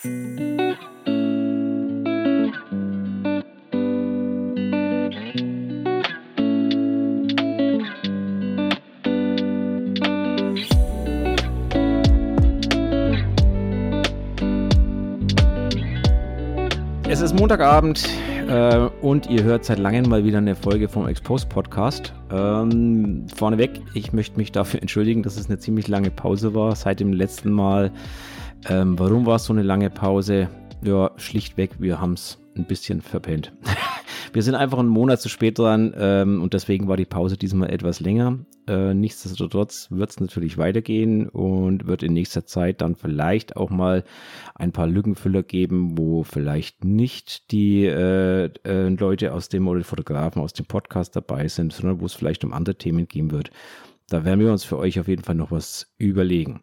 Es ist Montagabend äh, und ihr hört seit langem mal wieder eine Folge vom Exposed Podcast. Ähm, vorneweg, ich möchte mich dafür entschuldigen, dass es eine ziemlich lange Pause war seit dem letzten Mal. Ähm, warum war es so eine lange Pause? Ja, schlichtweg, wir haben es ein bisschen verpennt. Wir sind einfach einen Monat zu spät dran ähm, und deswegen war die Pause diesmal etwas länger. Äh, nichtsdestotrotz wird es natürlich weitergehen und wird in nächster Zeit dann vielleicht auch mal ein paar Lückenfüller geben, wo vielleicht nicht die äh, äh, Leute aus dem oder Fotografen aus dem Podcast dabei sind, sondern wo es vielleicht um andere Themen gehen wird. Da werden wir uns für euch auf jeden Fall noch was überlegen.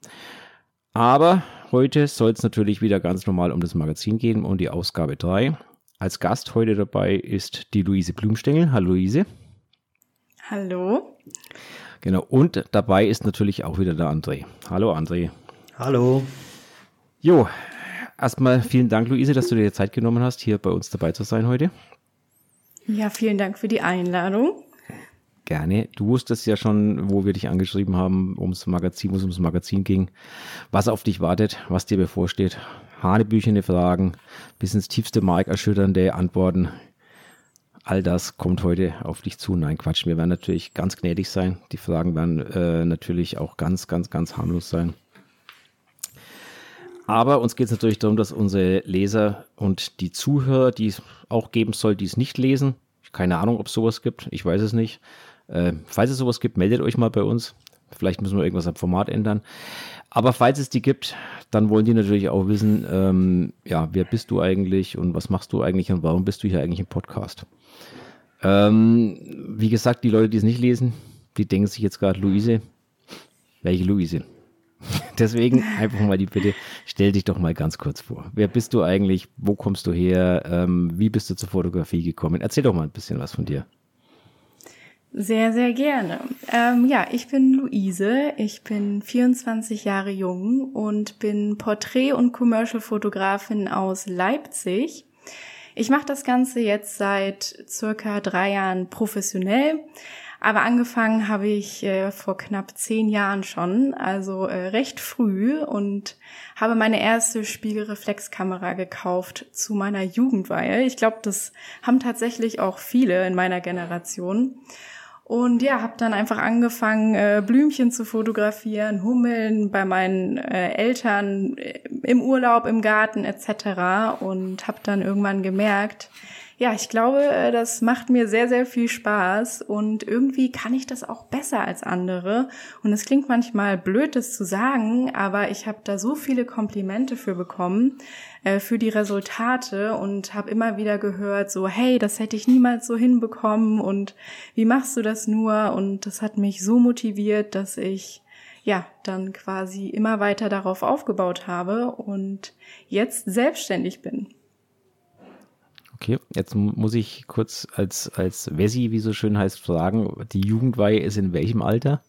Aber heute soll es natürlich wieder ganz normal um das Magazin gehen, um die Ausgabe 3. Als Gast heute dabei ist die Luise Blumstengel. Hallo Luise. Hallo. Genau, und dabei ist natürlich auch wieder der André. Hallo André. Hallo. Jo, erstmal vielen Dank, Luise, dass du dir Zeit genommen hast, hier bei uns dabei zu sein heute. Ja, vielen Dank für die Einladung. Gerne. Du wusstest ja schon, wo wir dich angeschrieben haben, ums Magazin, wo es ums Magazin ging, was auf dich wartet, was dir bevorsteht. Hanebüchene Fragen, bis ins tiefste Mark erschütternde Antworten. All das kommt heute auf dich zu. Nein, Quatsch. Wir werden natürlich ganz gnädig sein. Die Fragen werden äh, natürlich auch ganz, ganz, ganz harmlos sein. Aber uns geht es natürlich darum, dass unsere Leser und die Zuhörer, die es auch geben soll, die es nicht lesen, keine Ahnung, ob es sowas gibt, ich weiß es nicht, äh, falls es sowas gibt, meldet euch mal bei uns. Vielleicht müssen wir irgendwas am Format ändern. Aber falls es die gibt, dann wollen die natürlich auch wissen, ähm, ja, wer bist du eigentlich und was machst du eigentlich und warum bist du hier eigentlich im Podcast? Ähm, wie gesagt, die Leute, die es nicht lesen, die denken sich jetzt gerade, Luise, welche Luise? Deswegen einfach mal die Bitte, stell dich doch mal ganz kurz vor. Wer bist du eigentlich? Wo kommst du her? Ähm, wie bist du zur Fotografie gekommen? Erzähl doch mal ein bisschen was von dir. Sehr, sehr gerne. Ähm, ja, ich bin Luise, ich bin 24 Jahre jung und bin Porträt- und Commercial-Fotografin aus Leipzig. Ich mache das Ganze jetzt seit circa drei Jahren professionell, aber angefangen habe ich äh, vor knapp zehn Jahren schon, also äh, recht früh und habe meine erste Spiegelreflexkamera gekauft zu meiner Jugendweihe. Ich glaube, das haben tatsächlich auch viele in meiner Generation. Und ja, habe dann einfach angefangen, äh, Blümchen zu fotografieren, Hummeln bei meinen äh, Eltern äh, im Urlaub, im Garten etc. Und habe dann irgendwann gemerkt, ja, ich glaube, äh, das macht mir sehr, sehr viel Spaß und irgendwie kann ich das auch besser als andere. Und es klingt manchmal blöd, das zu sagen, aber ich habe da so viele Komplimente für bekommen, äh, für die Resultate und habe immer wieder gehört, so, hey, das hätte ich niemals so hinbekommen und wie machst du das nur? Und das hat mich so motiviert, dass ich ja, dann quasi immer weiter darauf aufgebaut habe und jetzt selbstständig bin. Okay, jetzt muss ich kurz als, als Wessi, wie so schön heißt, fragen, die Jugendweihe ist in welchem Alter?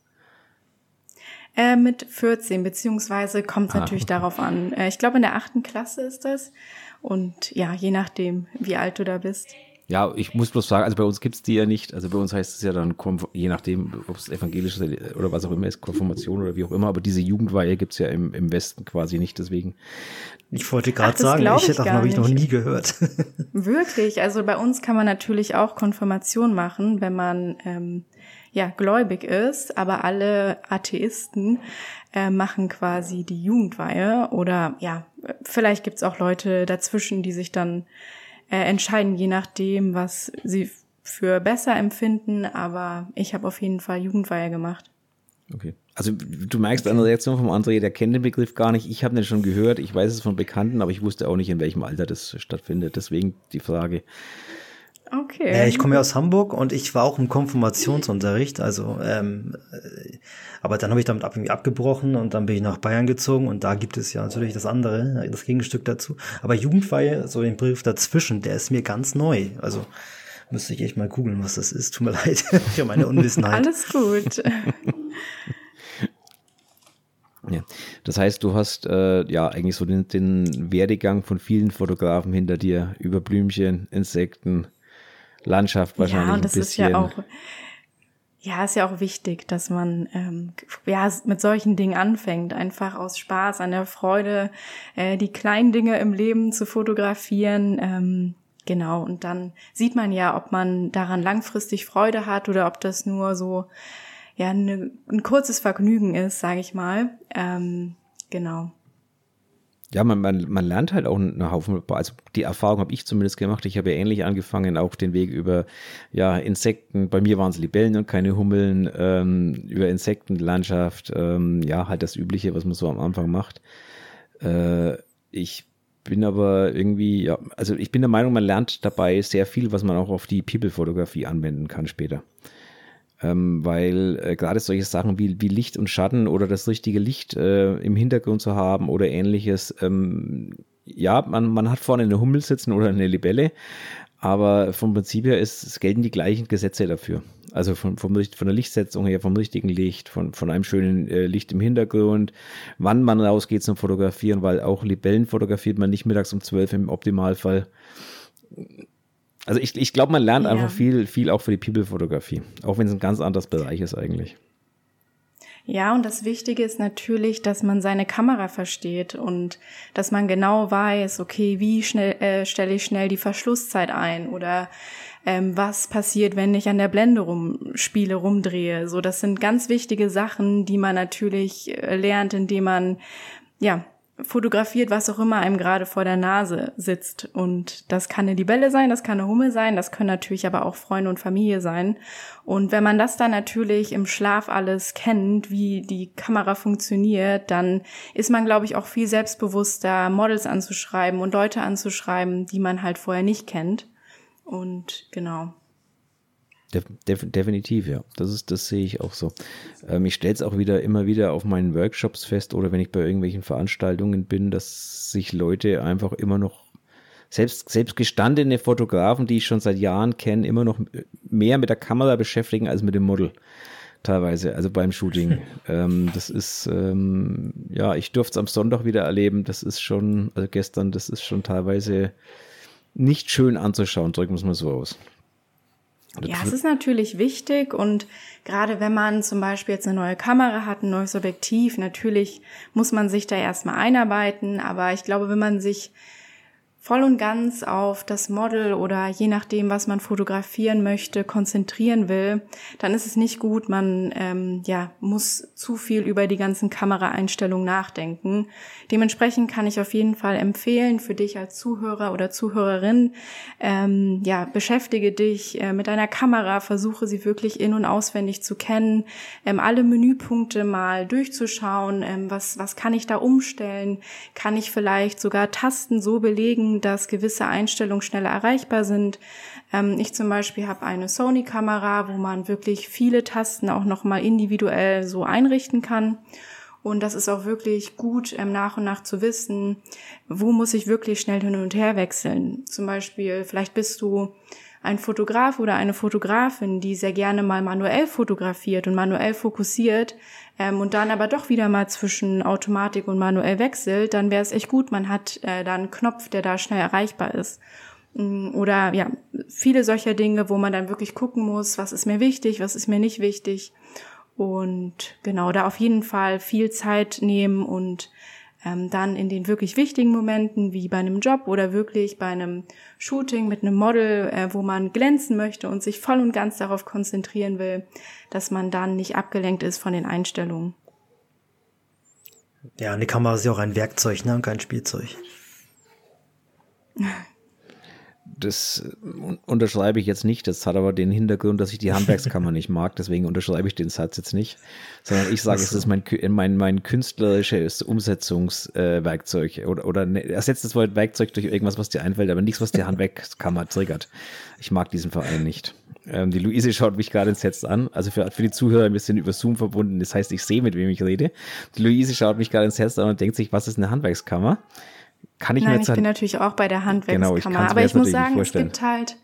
Äh, mit 14, beziehungsweise kommt es ah, natürlich okay. darauf an. Äh, ich glaube, in der achten Klasse ist das. Und ja, je nachdem, wie alt du da bist. Ja, ich muss bloß sagen, also bei uns gibt es die ja nicht. Also bei uns heißt es ja dann, je nachdem, ob es evangelisch ist oder was auch immer ist, Konfirmation oder wie auch immer, aber diese Jugendweihe gibt es ja im, im Westen quasi nicht, deswegen. Ich wollte gerade sagen, ich, ich hätte davon habe ich noch nie gehört. Wirklich, also bei uns kann man natürlich auch Konfirmation machen, wenn man ähm, ja gläubig ist, aber alle Atheisten äh, machen quasi die Jugendweihe oder ja, vielleicht gibt's auch Leute dazwischen, die sich dann äh, entscheiden, je nachdem, was sie für besser empfinden. Aber ich habe auf jeden Fall Jugendweihe gemacht. Okay. Also du merkst an der Reaktion vom André, der kennt den Begriff gar nicht. Ich habe den schon gehört, ich weiß es von Bekannten, aber ich wusste auch nicht, in welchem Alter das stattfindet. Deswegen die Frage. Okay. Ja, ich komme ja aus Hamburg und ich war auch im Konfirmationsunterricht, also ähm, äh, aber dann habe ich damit ab, abgebrochen und dann bin ich nach Bayern gezogen und da gibt es ja natürlich das andere, das Gegenstück dazu. Aber Jugendweihe, so den Brief dazwischen, der ist mir ganz neu. Also müsste ich echt mal googeln, was das ist. Tut mir leid für meine Unwissenheit. Alles gut. Ja. Das heißt, du hast äh, ja eigentlich so den, den Werdegang von vielen Fotografen hinter dir über Blümchen, Insekten, Landschaft wahrscheinlich. Ja, und das ist ja auch, ja, ist ja auch wichtig, dass man ähm, ja mit solchen Dingen anfängt, einfach aus Spaß, an der Freude, äh, die kleinen Dinge im Leben zu fotografieren. Ähm, genau, und dann sieht man ja, ob man daran langfristig Freude hat oder ob das nur so ja eine, ein kurzes Vergnügen ist, sage ich mal. Ähm, genau. Ja, man, man, man lernt halt auch einen Haufen, also die Erfahrung habe ich zumindest gemacht. Ich habe ja ähnlich angefangen, auch den Weg über ja, Insekten, bei mir waren es Libellen und keine Hummeln, ähm, über Insektenlandschaft, ähm, ja, halt das Übliche, was man so am Anfang macht. Äh, ich bin aber irgendwie, ja, also ich bin der Meinung, man lernt dabei sehr viel, was man auch auf die People-Fotografie anwenden kann später. Ähm, weil äh, gerade solche Sachen wie, wie Licht und Schatten oder das richtige Licht äh, im Hintergrund zu haben oder ähnliches, ähm, ja, man, man hat vorne eine Hummel sitzen oder eine Libelle, aber vom Prinzip her ist, es gelten die gleichen Gesetze dafür. Also von, vom, von der Lichtsetzung her, vom richtigen Licht, von, von einem schönen äh, Licht im Hintergrund, wann man rausgeht zum Fotografieren, weil auch Libellen fotografiert man nicht mittags um zwölf im Optimalfall. Also ich, ich glaube, man lernt ja. einfach viel, viel auch für die People-Fotografie, auch wenn es ein ganz anderes Bereich ist eigentlich. Ja, und das Wichtige ist natürlich, dass man seine Kamera versteht und dass man genau weiß, okay, wie schnell äh, stelle ich schnell die Verschlusszeit ein oder ähm, was passiert, wenn ich an der Blende rumspiele, rumdrehe. So, das sind ganz wichtige Sachen, die man natürlich äh, lernt, indem man ja fotografiert, was auch immer einem gerade vor der Nase sitzt. Und das kann eine Libelle sein, das kann eine Hummel sein, das können natürlich aber auch Freunde und Familie sein. Und wenn man das dann natürlich im Schlaf alles kennt, wie die Kamera funktioniert, dann ist man, glaube ich, auch viel selbstbewusster, Models anzuschreiben und Leute anzuschreiben, die man halt vorher nicht kennt. Und genau. Def, def, definitiv, ja. Das ist, das sehe ich auch so. Ähm, ich stelle es auch wieder immer wieder auf meinen Workshops fest oder wenn ich bei irgendwelchen Veranstaltungen bin, dass sich Leute einfach immer noch selbst, selbst gestandene Fotografen, die ich schon seit Jahren kenne, immer noch mehr mit der Kamera beschäftigen als mit dem Model. Teilweise, also beim Shooting. ähm, das ist, ähm, ja, ich durfte es am Sonntag wieder erleben. Das ist schon, also gestern, das ist schon teilweise nicht schön anzuschauen, drücken wir es mal so aus. Ja, es ist natürlich wichtig und gerade wenn man zum Beispiel jetzt eine neue Kamera hat, ein neues Objektiv, natürlich muss man sich da erstmal einarbeiten, aber ich glaube, wenn man sich voll und ganz auf das Model oder je nachdem, was man fotografieren möchte, konzentrieren will, dann ist es nicht gut. Man ähm, ja muss zu viel über die ganzen Kameraeinstellungen nachdenken. Dementsprechend kann ich auf jeden Fall empfehlen für dich als Zuhörer oder Zuhörerin, ähm, ja beschäftige dich äh, mit deiner Kamera, versuche sie wirklich in und auswendig zu kennen, ähm, alle Menüpunkte mal durchzuschauen. Ähm, was was kann ich da umstellen? Kann ich vielleicht sogar Tasten so belegen dass gewisse Einstellungen schneller erreichbar sind. Ähm, ich zum Beispiel habe eine Sony-Kamera, wo man wirklich viele Tasten auch nochmal individuell so einrichten kann. Und das ist auch wirklich gut, ähm, nach und nach zu wissen, wo muss ich wirklich schnell hin und her wechseln. Zum Beispiel, vielleicht bist du ein Fotograf oder eine Fotografin, die sehr gerne mal manuell fotografiert und manuell fokussiert ähm, und dann aber doch wieder mal zwischen Automatik und manuell wechselt, dann wäre es echt gut, man hat äh, da einen Knopf, der da schnell erreichbar ist. Mm, oder ja, viele solcher Dinge, wo man dann wirklich gucken muss, was ist mir wichtig, was ist mir nicht wichtig. Und genau, da auf jeden Fall viel Zeit nehmen und ähm, dann in den wirklich wichtigen Momenten, wie bei einem Job oder wirklich bei einem Shooting mit einem Model, äh, wo man glänzen möchte und sich voll und ganz darauf konzentrieren will, dass man dann nicht abgelenkt ist von den Einstellungen. Ja, eine Kamera ist ja auch ein Werkzeug, ne, und kein Spielzeug. das unterschreibe ich jetzt nicht. Das hat aber den Hintergrund, dass ich die Handwerkskammer nicht mag. Deswegen unterschreibe ich den Satz jetzt nicht. Sondern ich sage, es ist mein, mein, mein künstlerisches Umsetzungswerkzeug. Äh, oder, oder ne, ersetzt das Wort Werkzeug durch irgendwas, was dir einfällt, aber nichts, was die Handwerkskammer triggert. Ich mag diesen Verein nicht. Ähm, die Luise schaut mich gerade ins Netz an. Also für, für die Zuhörer, wir sind über Zoom verbunden. Das heißt, ich sehe, mit wem ich rede. Die Luise schaut mich gerade ins Netz an und denkt sich, was ist eine Handwerkskammer? Kann ich Nein, mir jetzt ich bin natürlich auch bei der Handwerkskammer, genau, ich aber ich muss sagen, es gibt halt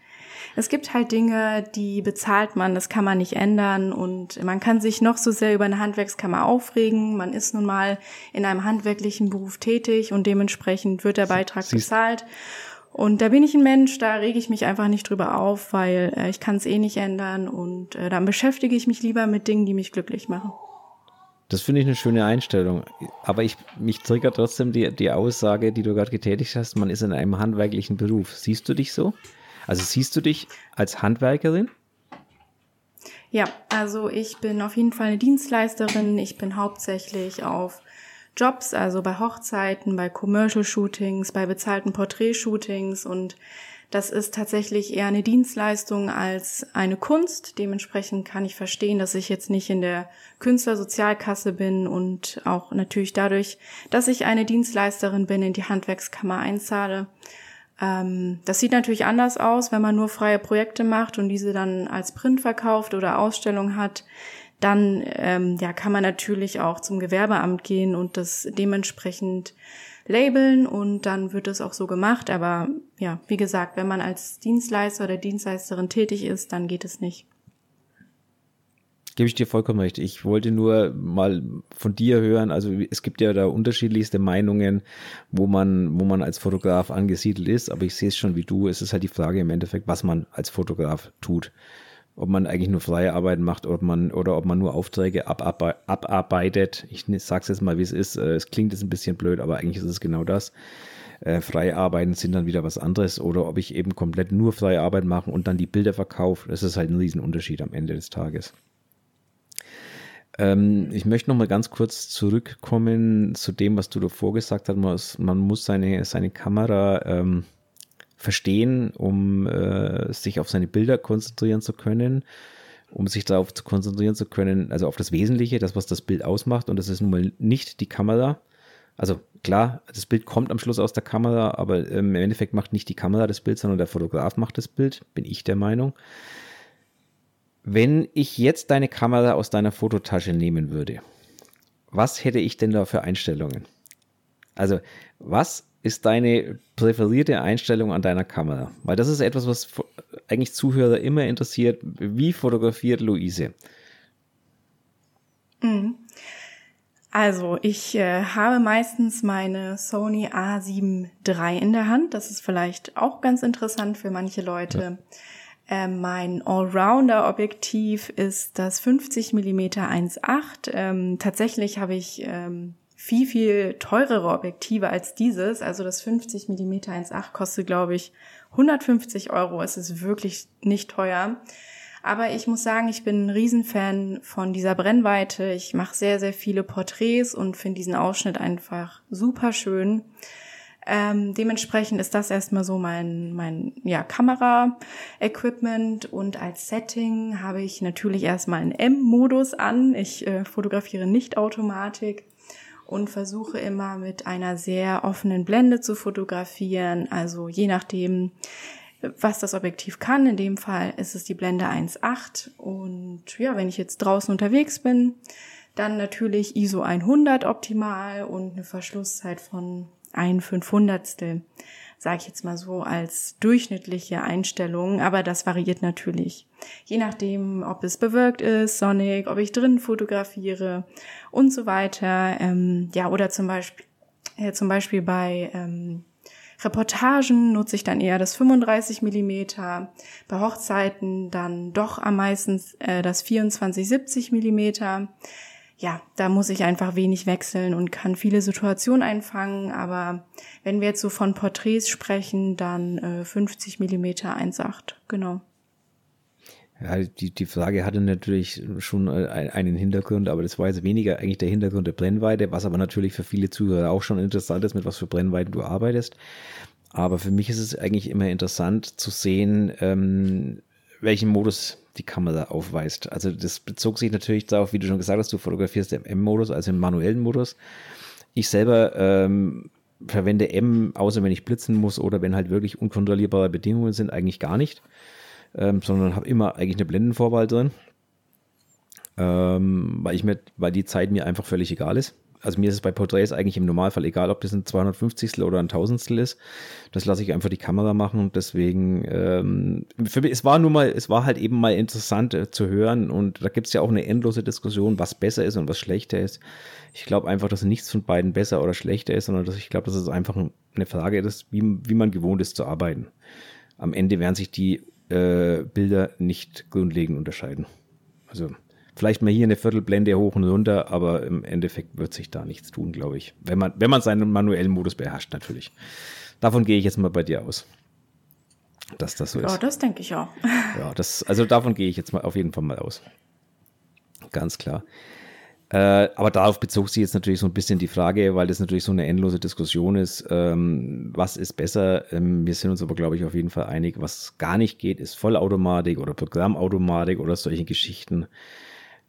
es gibt halt Dinge, die bezahlt man, das kann man nicht ändern und man kann sich noch so sehr über eine Handwerkskammer aufregen. Man ist nun mal in einem handwerklichen Beruf tätig und dementsprechend wird der Beitrag Siehst bezahlt. Und da bin ich ein Mensch, da rege ich mich einfach nicht drüber auf, weil äh, ich kann es eh nicht ändern und äh, dann beschäftige ich mich lieber mit Dingen, die mich glücklich machen. Das finde ich eine schöne Einstellung. Aber ich, mich triggert trotzdem die, die Aussage, die du gerade getätigt hast, man ist in einem handwerklichen Beruf. Siehst du dich so? Also siehst du dich als Handwerkerin? Ja, also ich bin auf jeden Fall eine Dienstleisterin. Ich bin hauptsächlich auf Jobs, also bei Hochzeiten, bei Commercial Shootings, bei bezahlten Porträtshootings und das ist tatsächlich eher eine Dienstleistung als eine Kunst. Dementsprechend kann ich verstehen, dass ich jetzt nicht in der Künstlersozialkasse bin und auch natürlich dadurch, dass ich eine Dienstleisterin bin, in die Handwerkskammer einzahle. Ähm, das sieht natürlich anders aus, wenn man nur freie Projekte macht und diese dann als Print verkauft oder Ausstellung hat. Dann ähm, ja, kann man natürlich auch zum Gewerbeamt gehen und das dementsprechend labeln und dann wird es auch so gemacht. Aber ja, wie gesagt, wenn man als Dienstleister oder Dienstleisterin tätig ist, dann geht es nicht. Gebe ich dir vollkommen recht. Ich wollte nur mal von dir hören. Also es gibt ja da unterschiedlichste Meinungen, wo man, wo man als Fotograf angesiedelt ist. Aber ich sehe es schon wie du. Es ist halt die Frage im Endeffekt, was man als Fotograf tut. Ob man eigentlich nur freie Arbeiten macht oder ob man, oder ob man nur Aufträge abarbeitet. Ich sage es jetzt mal, wie es ist. Äh, es klingt jetzt ein bisschen blöd, aber eigentlich ist es genau das. Äh, freie Arbeiten sind dann wieder was anderes. Oder ob ich eben komplett nur freie Arbeit mache und dann die Bilder verkaufe. Das ist halt ein Riesenunterschied am Ende des Tages. Ähm, ich möchte noch mal ganz kurz zurückkommen zu dem, was du davor gesagt hast. Man muss, man muss seine, seine Kamera ähm, verstehen, um äh, sich auf seine Bilder konzentrieren zu können, um sich darauf zu konzentrieren zu können, also auf das Wesentliche, das, was das Bild ausmacht. Und das ist nun mal nicht die Kamera. Also klar, das Bild kommt am Schluss aus der Kamera, aber ähm, im Endeffekt macht nicht die Kamera das Bild, sondern der Fotograf macht das Bild, bin ich der Meinung. Wenn ich jetzt deine Kamera aus deiner Fototasche nehmen würde, was hätte ich denn da für Einstellungen? Also, was ist deine präferierte Einstellung an deiner Kamera? Weil das ist etwas, was eigentlich Zuhörer immer interessiert. Wie fotografiert Luise? Mhm. Also, ich äh, habe meistens meine Sony A7 III in der Hand. Das ist vielleicht auch ganz interessant für manche Leute. Ja. Äh, mein Allrounder-Objektiv ist das 50 mm 1.8. Ähm, tatsächlich habe ich ähm, viel, viel teurere Objektive als dieses. Also das 50 mm 1.8 kostet, glaube ich, 150 Euro. Es ist wirklich nicht teuer. Aber ich muss sagen, ich bin ein Riesenfan von dieser Brennweite. Ich mache sehr, sehr viele Porträts und finde diesen Ausschnitt einfach super schön. Ähm, dementsprechend ist das erstmal so mein, mein ja, Kamera-Equipment und als Setting habe ich natürlich erstmal einen M-Modus an. Ich äh, fotografiere nicht Automatik und versuche immer mit einer sehr offenen Blende zu fotografieren. Also je nachdem, was das Objektiv kann. In dem Fall ist es die Blende 1.8 und ja, wenn ich jetzt draußen unterwegs bin, dann natürlich ISO 100 optimal und eine Verschlusszeit von ein Fünfhundertstel, sage ich jetzt mal so als durchschnittliche Einstellung, aber das variiert natürlich. Je nachdem, ob es bewirkt ist, sonnig, ob ich drin fotografiere und so weiter. Ähm, ja, oder zum Beispiel, äh, zum Beispiel bei ähm, Reportagen nutze ich dann eher das 35 Millimeter, bei Hochzeiten dann doch am meisten äh, das 24 70 Millimeter ja, da muss ich einfach wenig wechseln und kann viele Situationen einfangen. Aber wenn wir jetzt so von Porträts sprechen, dann äh, 50 Millimeter 1,8, genau. Ja, die, die Frage hatte natürlich schon äh, einen Hintergrund, aber das war jetzt weniger eigentlich der Hintergrund der Brennweite, was aber natürlich für viele Zuhörer auch schon interessant ist, mit was für Brennweiten du arbeitest. Aber für mich ist es eigentlich immer interessant zu sehen, ähm, welchen Modus die Kamera aufweist. Also das bezog sich natürlich darauf, wie du schon gesagt hast, du fotografierst im M-Modus, also im manuellen Modus. Ich selber ähm, verwende M, außer wenn ich blitzen muss oder wenn halt wirklich unkontrollierbare Bedingungen sind, eigentlich gar nicht, ähm, sondern habe immer eigentlich eine Blendenvorwahl drin, ähm, weil ich mir, weil die Zeit mir einfach völlig egal ist. Also mir ist es bei Porträts eigentlich im Normalfall egal, ob das ein 250 oder ein Tausendstel ist. Das lasse ich einfach die Kamera machen und deswegen, ähm, für mich, es war nur mal, es war halt eben mal interessant äh, zu hören und da gibt es ja auch eine endlose Diskussion, was besser ist und was schlechter ist. Ich glaube einfach, dass nichts von beiden besser oder schlechter ist, sondern dass ich glaube, dass es einfach eine Frage ist, wie, wie man gewohnt ist zu arbeiten. Am Ende werden sich die äh, Bilder nicht grundlegend unterscheiden. Also vielleicht mal hier eine Viertelblende hoch und runter, aber im Endeffekt wird sich da nichts tun, glaube ich. Wenn man, wenn man seinen manuellen Modus beherrscht, natürlich. Davon gehe ich jetzt mal bei dir aus. Dass das so ist. Ja, das denke ich auch. Ja, das, also davon gehe ich jetzt mal auf jeden Fall mal aus. Ganz klar. Äh, aber darauf bezog sich jetzt natürlich so ein bisschen die Frage, weil das natürlich so eine endlose Diskussion ist, ähm, was ist besser? Ähm, wir sind uns aber, glaube ich, auf jeden Fall einig, was gar nicht geht, ist Vollautomatik oder Programmautomatik oder solche Geschichten.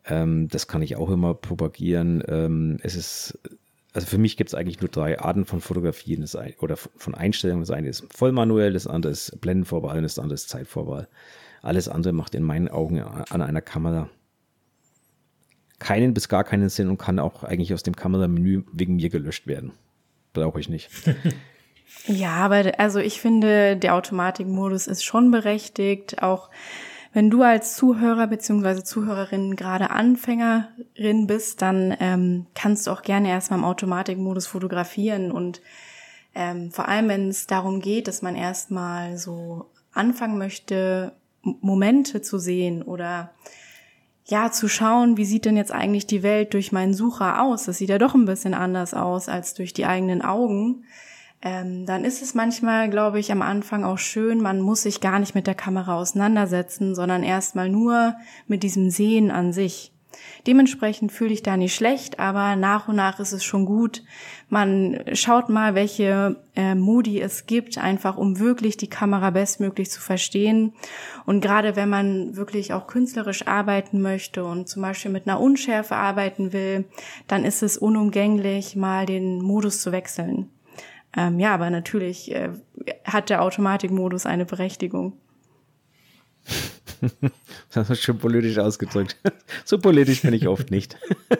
Ähm, das kann ich auch immer propagieren. Ähm, es ist, also für mich gibt es eigentlich nur drei Arten von Fotografien das ein, oder von Einstellungen. Das eine ist vollmanuell, das andere ist Blendenvorwahl und das andere ist Zeitvorwahl. Alles andere macht in meinen Augen an einer Kamera keinen bis gar keinen Sinn und kann auch eigentlich aus dem Kameramenü wegen mir gelöscht werden. Brauche ich nicht. ja, aber also ich finde, der Automatikmodus ist schon berechtigt. Auch wenn du als Zuhörer bzw. Zuhörerin gerade Anfängerin bist, dann ähm, kannst du auch gerne erstmal im Automatikmodus fotografieren und ähm, vor allem, wenn es darum geht, dass man erstmal so anfangen möchte, Momente zu sehen oder ja, zu schauen, wie sieht denn jetzt eigentlich die Welt durch meinen Sucher aus? Das sieht ja doch ein bisschen anders aus als durch die eigenen Augen. Ähm, dann ist es manchmal, glaube ich, am Anfang auch schön, man muss sich gar nicht mit der Kamera auseinandersetzen, sondern erstmal nur mit diesem Sehen an sich. Dementsprechend fühle ich da nicht schlecht, aber nach und nach ist es schon gut. Man schaut mal, welche äh, Modi es gibt, einfach um wirklich die Kamera bestmöglich zu verstehen. Und gerade wenn man wirklich auch künstlerisch arbeiten möchte und zum Beispiel mit einer Unschärfe arbeiten will, dann ist es unumgänglich, mal den Modus zu wechseln. Ähm, ja, aber natürlich äh, hat der Automatikmodus eine Berechtigung. das ist schon politisch ausgedrückt. So politisch bin ich oft nicht.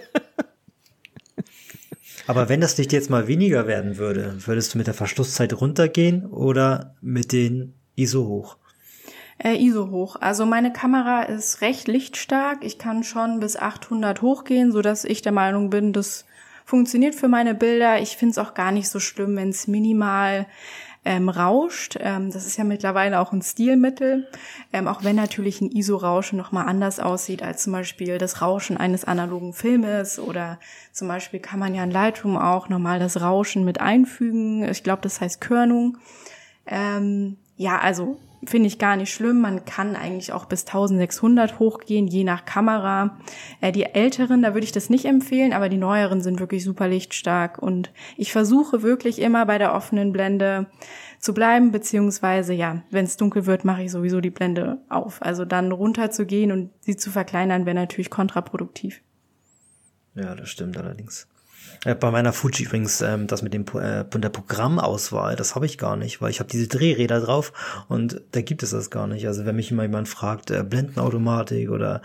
Aber wenn das Licht jetzt mal weniger werden würde, würdest du mit der Verschlusszeit runtergehen oder mit den ISO hoch? Äh, ISO hoch. Also meine Kamera ist recht lichtstark. Ich kann schon bis 800 hochgehen, so dass ich der Meinung bin, das funktioniert für meine Bilder. Ich finde es auch gar nicht so schlimm, wenn es minimal ähm, rauscht. Ähm, das ist ja mittlerweile auch ein Stilmittel, ähm, auch wenn natürlich ein ISO-Rauschen nochmal anders aussieht als zum Beispiel das Rauschen eines analogen Filmes oder zum Beispiel kann man ja in Lightroom auch nochmal das Rauschen mit einfügen. Ich glaube, das heißt Körnung. Ähm, ja, also finde ich gar nicht schlimm. Man kann eigentlich auch bis 1600 hochgehen, je nach Kamera. Äh, die älteren, da würde ich das nicht empfehlen, aber die neueren sind wirklich super lichtstark. Und ich versuche wirklich immer bei der offenen Blende zu bleiben, beziehungsweise ja, wenn es dunkel wird, mache ich sowieso die Blende auf. Also dann runter zu gehen und sie zu verkleinern, wäre natürlich kontraproduktiv. Ja, das stimmt allerdings. Äh, bei meiner Fuji übrigens, ähm, das mit dem äh, der Programmauswahl, das habe ich gar nicht, weil ich habe diese Drehräder drauf und da gibt es das gar nicht. Also wenn mich immer jemand fragt, äh, Blendenautomatik oder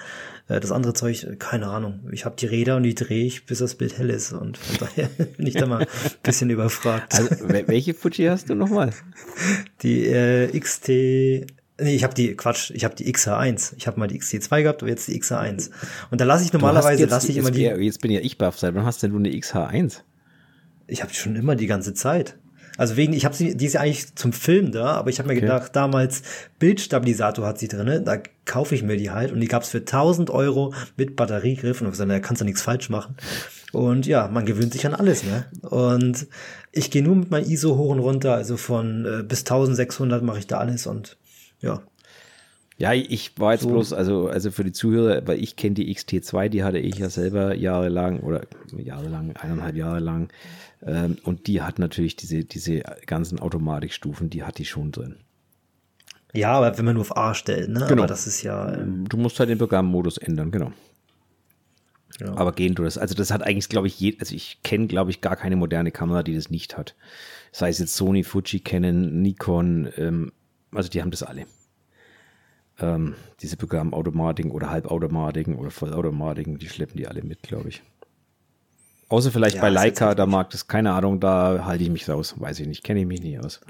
äh, das andere Zeug, keine Ahnung. Ich habe die Räder und die drehe ich, bis das Bild hell ist und von daher bin ich da mal ein bisschen überfragt. Also welche Fuji hast du nochmal? Die äh, XT Nee, ich habe die, Quatsch, ich habe die XH1. Ich habe mal die XT2 gehabt, aber jetzt die XH1. Und da lasse ich normalerweise, lasse ich immer die. Jetzt bin ja ich baff, seit wann hast denn du eine XH1? Ich habe die schon immer die ganze Zeit. Also wegen, ich habe sie, die ist ja eigentlich zum Film da, aber ich habe mir okay. gedacht, damals Bildstabilisator hat sie drinne, da kaufe ich mir die halt und die gab's für 1000 Euro mit Batteriegriff und da kannst du nichts falsch machen. Und ja, man gewöhnt sich an alles, ne? Und ich gehe nur mit meinem ISO hoch und runter, also von äh, bis 1600 mache ich da alles und ja. Ja, ich war jetzt so. bloß, also, also für die Zuhörer, weil ich kenne die XT2, die hatte ich ja selber jahrelang oder jahrelang, eineinhalb Jahre lang. Ähm, und die hat natürlich diese, diese ganzen Automatikstufen, die hat die schon drin. Ja, aber wenn man nur auf A stellt, ne? Genau. Aber das ist ja. Ähm, du musst halt den Programmmodus ändern, genau. Ja. Aber gehen du das. Also das hat eigentlich, glaube ich, je, also ich kenne, glaube ich, gar keine moderne Kamera, die das nicht hat. Sei es jetzt Sony, Fuji, Canon, Nikon, ähm, also die haben das alle. Ähm, diese Programmautomatiken oder Halbautomatiken oder Vollautomatiken, die schleppen die alle mit, glaube ich. Außer vielleicht ja, bei Leica, da mag das, keine Ahnung, da halte ich mich aus. Weiß ich nicht, kenne ich mich nicht aus.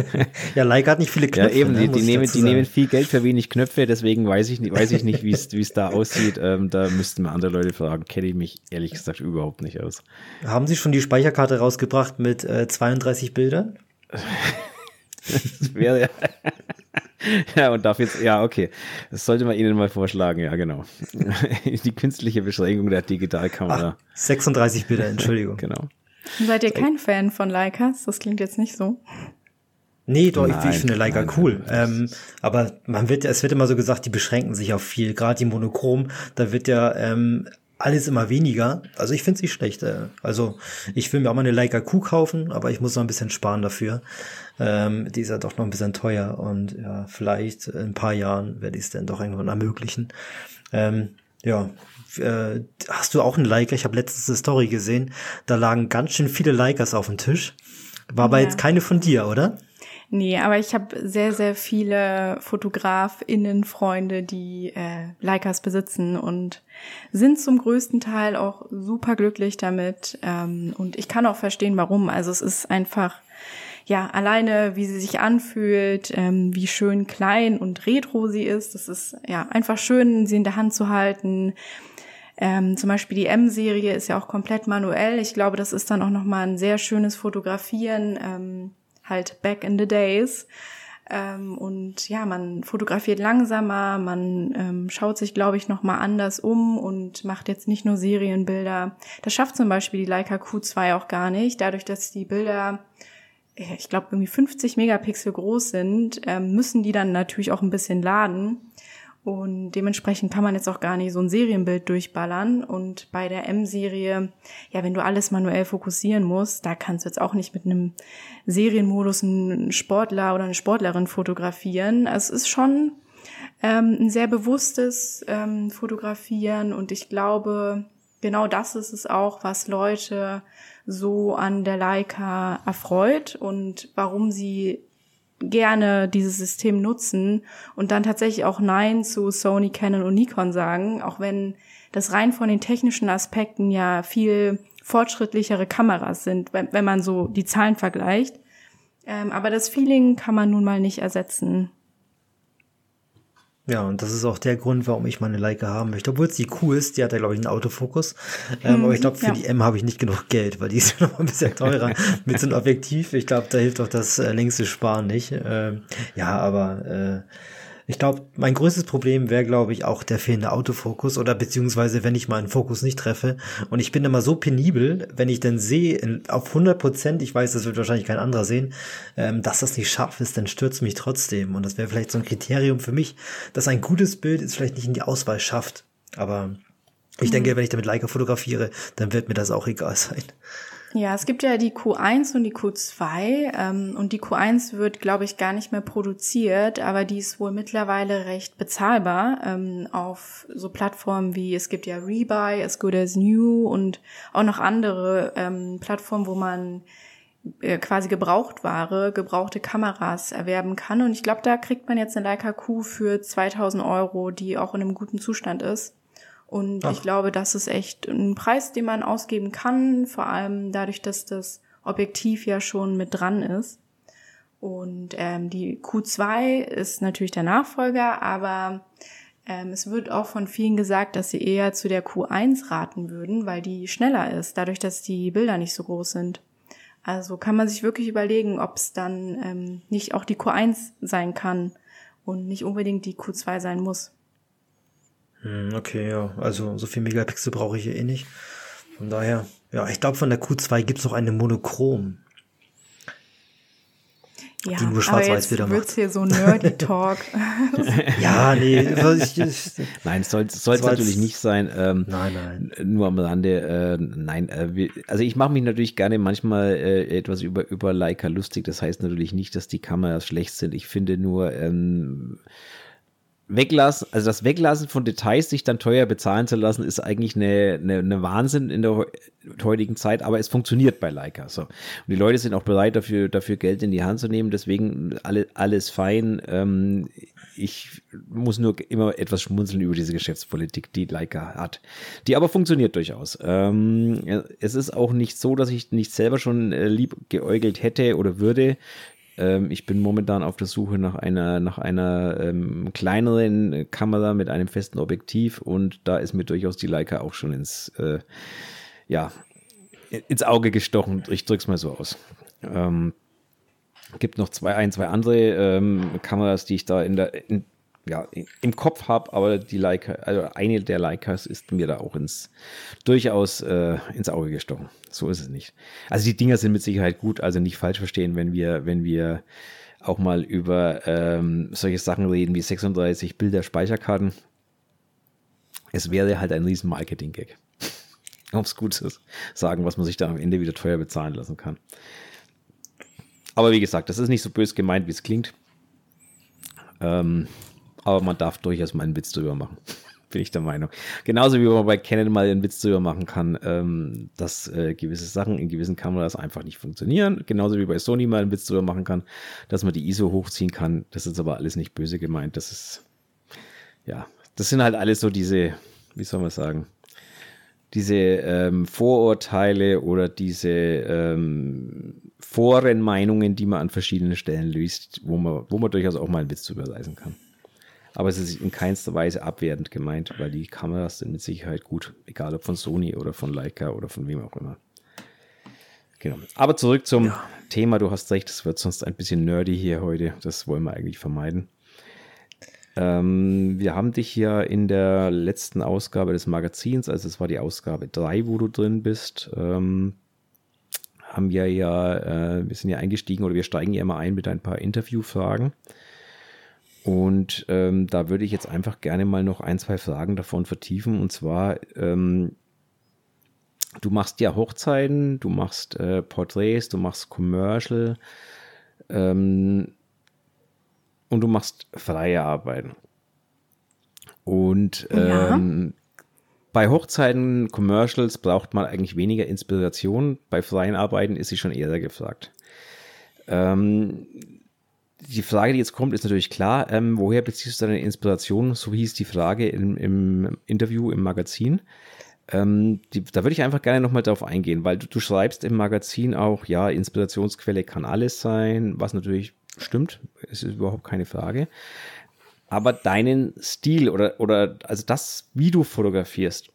ja, Leica hat nicht viele Knöpfe. Ja, eben, ne, die, die nehmen, die nehmen viel Geld für wenig Knöpfe, deswegen weiß ich nicht, weiß ich nicht, wie es da aussieht. Ähm, da müssten wir andere Leute fragen. Kenne ich mich ehrlich gesagt überhaupt nicht aus. Haben Sie schon die Speicherkarte rausgebracht mit äh, 32 Bildern? das wäre ja, und darf jetzt, ja, okay. Das sollte man Ihnen mal vorschlagen, ja, genau. Die künstliche Beschränkung der Digitalkamera. Ach, 36 Bilder, Entschuldigung. genau. Seid ihr kein Fan von Leicas? Das klingt jetzt nicht so. Nee, doch, nein, ich finde Leica nein, cool. Nein, ähm, aber man wird, es wird immer so gesagt, die beschränken sich auf viel. Gerade die Monochrom, da wird ja ähm, alles immer weniger. Also ich finde es nicht schlecht. Äh. Also ich will mir auch mal eine Leica Q kaufen, aber ich muss noch ein bisschen sparen dafür. Ähm, die ist ja doch noch ein bisschen teuer und ja, vielleicht in ein paar Jahren werde ich es dann doch irgendwann ermöglichen. Ähm, ja, äh, hast du auch einen Leica? Ich habe letztens eine Story gesehen, da lagen ganz schön viele Leicas auf dem Tisch. War aber ja. jetzt keine von dir, oder? Nee, aber ich habe sehr, sehr viele FotografInnen, Freunde, die äh, Leicas besitzen und sind zum größten Teil auch super glücklich damit. Ähm, und ich kann auch verstehen, warum. Also es ist einfach, ja, alleine, wie sie sich anfühlt, ähm, wie schön klein und retro sie ist. Das ist ja einfach schön, sie in der Hand zu halten. Ähm, zum Beispiel die M-Serie ist ja auch komplett manuell. Ich glaube, das ist dann auch nochmal ein sehr schönes Fotografieren. Ähm, halt back in the days. Ähm, und ja, man fotografiert langsamer, man ähm, schaut sich, glaube ich, noch mal anders um und macht jetzt nicht nur Serienbilder. Das schafft zum Beispiel die Leica Q2 auch gar nicht, dadurch, dass die Bilder äh, ich glaube, irgendwie 50 Megapixel groß sind, ähm, müssen die dann natürlich auch ein bisschen laden. Und dementsprechend kann man jetzt auch gar nicht so ein Serienbild durchballern. Und bei der M-Serie, ja, wenn du alles manuell fokussieren musst, da kannst du jetzt auch nicht mit einem Serienmodus einen Sportler oder eine Sportlerin fotografieren. Es ist schon ähm, ein sehr bewusstes ähm, Fotografieren und ich glaube, genau das ist es auch, was Leute so an der Leica erfreut und warum sie gerne dieses System nutzen und dann tatsächlich auch Nein zu Sony, Canon und Nikon sagen, auch wenn das rein von den technischen Aspekten ja viel fortschrittlichere Kameras sind, wenn, wenn man so die Zahlen vergleicht. Ähm, aber das Feeling kann man nun mal nicht ersetzen. Ja, und das ist auch der Grund, warum ich meine Leica haben möchte. Obwohl es die Q ist, die hat ja, glaube ich, einen Autofokus. Ähm, mhm, aber ich glaube, für ja. die M habe ich nicht genug Geld, weil die ist ja noch ein bisschen teurer mit so einem Objektiv. Ich glaube, da hilft auch das äh, längste Sparen nicht. Ähm, ja, aber äh, ich glaube, mein größtes Problem wäre, glaube ich, auch der fehlende Autofokus oder beziehungsweise, wenn ich meinen Fokus nicht treffe. Und ich bin immer so penibel, wenn ich dann sehe, auf 100 Prozent, ich weiß, das wird wahrscheinlich kein anderer sehen, ähm, dass das nicht scharf ist, dann stürzt mich trotzdem. Und das wäre vielleicht so ein Kriterium für mich, dass ein gutes Bild es vielleicht nicht in die Auswahl schafft. Aber ich mhm. denke, wenn ich damit Leica fotografiere, dann wird mir das auch egal sein. Ja, es gibt ja die Q1 und die Q2 ähm, und die Q1 wird, glaube ich, gar nicht mehr produziert, aber die ist wohl mittlerweile recht bezahlbar ähm, auf so Plattformen wie es gibt ja Rebuy, As Good As New und auch noch andere ähm, Plattformen, wo man äh, quasi Gebrauchtware, gebrauchte Kameras erwerben kann. Und ich glaube, da kriegt man jetzt eine Leica Q für 2000 Euro, die auch in einem guten Zustand ist. Und Ach. ich glaube, das ist echt ein Preis, den man ausgeben kann, vor allem dadurch, dass das Objektiv ja schon mit dran ist. Und ähm, die Q2 ist natürlich der Nachfolger, aber ähm, es wird auch von vielen gesagt, dass sie eher zu der Q1 raten würden, weil die schneller ist, dadurch, dass die Bilder nicht so groß sind. Also kann man sich wirklich überlegen, ob es dann ähm, nicht auch die Q1 sein kann und nicht unbedingt die Q2 sein muss. Hm, okay, ja. Also so viel Megapixel brauche ich hier eh nicht. Von daher, ja, ich glaube, von der Q2 gibt's noch eine Monochrom. Ja, die nur schwarz-weiß wieder macht. hier so nerdy Talk. ja, nee. Ich, ich, nein, es soll es natürlich nicht sein. Ähm, nein, nein. Nur am Rande. Äh, nein, äh, wir, also ich mache mich natürlich gerne manchmal äh, etwas über über Leica lustig. Das heißt natürlich nicht, dass die Kameras schlecht sind. Ich finde nur ähm, Weglassen, also das Weglassen von Details, sich dann teuer bezahlen zu lassen, ist eigentlich eine, eine, eine Wahnsinn in der heutigen Zeit, aber es funktioniert bei Leica. So. Und die Leute sind auch bereit, dafür, dafür Geld in die Hand zu nehmen, deswegen alle, alles fein. Ähm, ich muss nur immer etwas schmunzeln über diese Geschäftspolitik, die Leica hat. Die aber funktioniert durchaus. Ähm, es ist auch nicht so, dass ich nicht selber schon äh, lieb geäugelt hätte oder würde. Ähm, ich bin momentan auf der Suche nach einer, nach einer ähm, kleineren Kamera mit einem festen Objektiv und da ist mir durchaus die Leica auch schon ins, äh, ja, ins Auge gestochen. Ich drück's mal so aus. Ähm, gibt noch zwei, ein, zwei andere ähm, Kameras, die ich da in der, in, ja, im Kopf habe, aber die Leica, also eine der Leicas ist mir da auch ins, durchaus äh, ins Auge gestochen. So ist es nicht. Also die Dinger sind mit Sicherheit gut, also nicht falsch verstehen, wenn wir, wenn wir auch mal über ähm, solche Sachen reden wie 36 Bilder Speicherkarten. Es wäre halt ein riesen Marketing-Gag. um es gut zu sagen, was man sich da am Ende wieder teuer bezahlen lassen kann. Aber wie gesagt, das ist nicht so bös gemeint, wie es klingt. Ähm, aber man darf durchaus mal einen Witz drüber machen. Bin ich der Meinung. Genauso wie man bei Canon mal einen Witz drüber machen kann, ähm, dass äh, gewisse Sachen in gewissen Kameras einfach nicht funktionieren. Genauso wie bei Sony mal einen Witz drüber machen kann, dass man die ISO hochziehen kann. Das ist aber alles nicht böse gemeint. Das ist, ja, das sind halt alles so diese, wie soll man sagen, diese ähm, Vorurteile oder diese ähm, Forenmeinungen, die man an verschiedenen Stellen löst, wo man, wo man durchaus auch mal einen Witz drüber leisten kann. Aber es ist in keinster Weise abwertend gemeint, weil die Kameras sind mit Sicherheit gut, egal ob von Sony oder von Leica oder von wem auch immer. Genau. Aber zurück zum ja. Thema. Du hast recht, es wird sonst ein bisschen nerdy hier heute. Das wollen wir eigentlich vermeiden. Ähm, wir haben dich ja in der letzten Ausgabe des Magazins, also es war die Ausgabe 3, wo du drin bist, ähm, haben wir ja, äh, wir sind ja eingestiegen oder wir steigen ja immer ein mit ein paar Interviewfragen. Und ähm, da würde ich jetzt einfach gerne mal noch ein, zwei Fragen davon vertiefen. Und zwar, ähm, du machst ja Hochzeiten, du machst äh, Porträts, du machst Commercial ähm, und du machst freie Arbeiten. Und ja. Ähm, bei Hochzeiten, Commercials braucht man eigentlich weniger Inspiration. Bei freien Arbeiten ist sie schon eher gefragt. Ähm, die Frage, die jetzt kommt, ist natürlich klar. Ähm, woher beziehst du deine Inspiration? So hieß die Frage im, im Interview im Magazin. Ähm, die, da würde ich einfach gerne nochmal darauf eingehen, weil du, du, schreibst im Magazin auch, ja, Inspirationsquelle kann alles sein, was natürlich stimmt, es ist überhaupt keine Frage. Aber deinen Stil oder, oder also das, wie du fotografierst,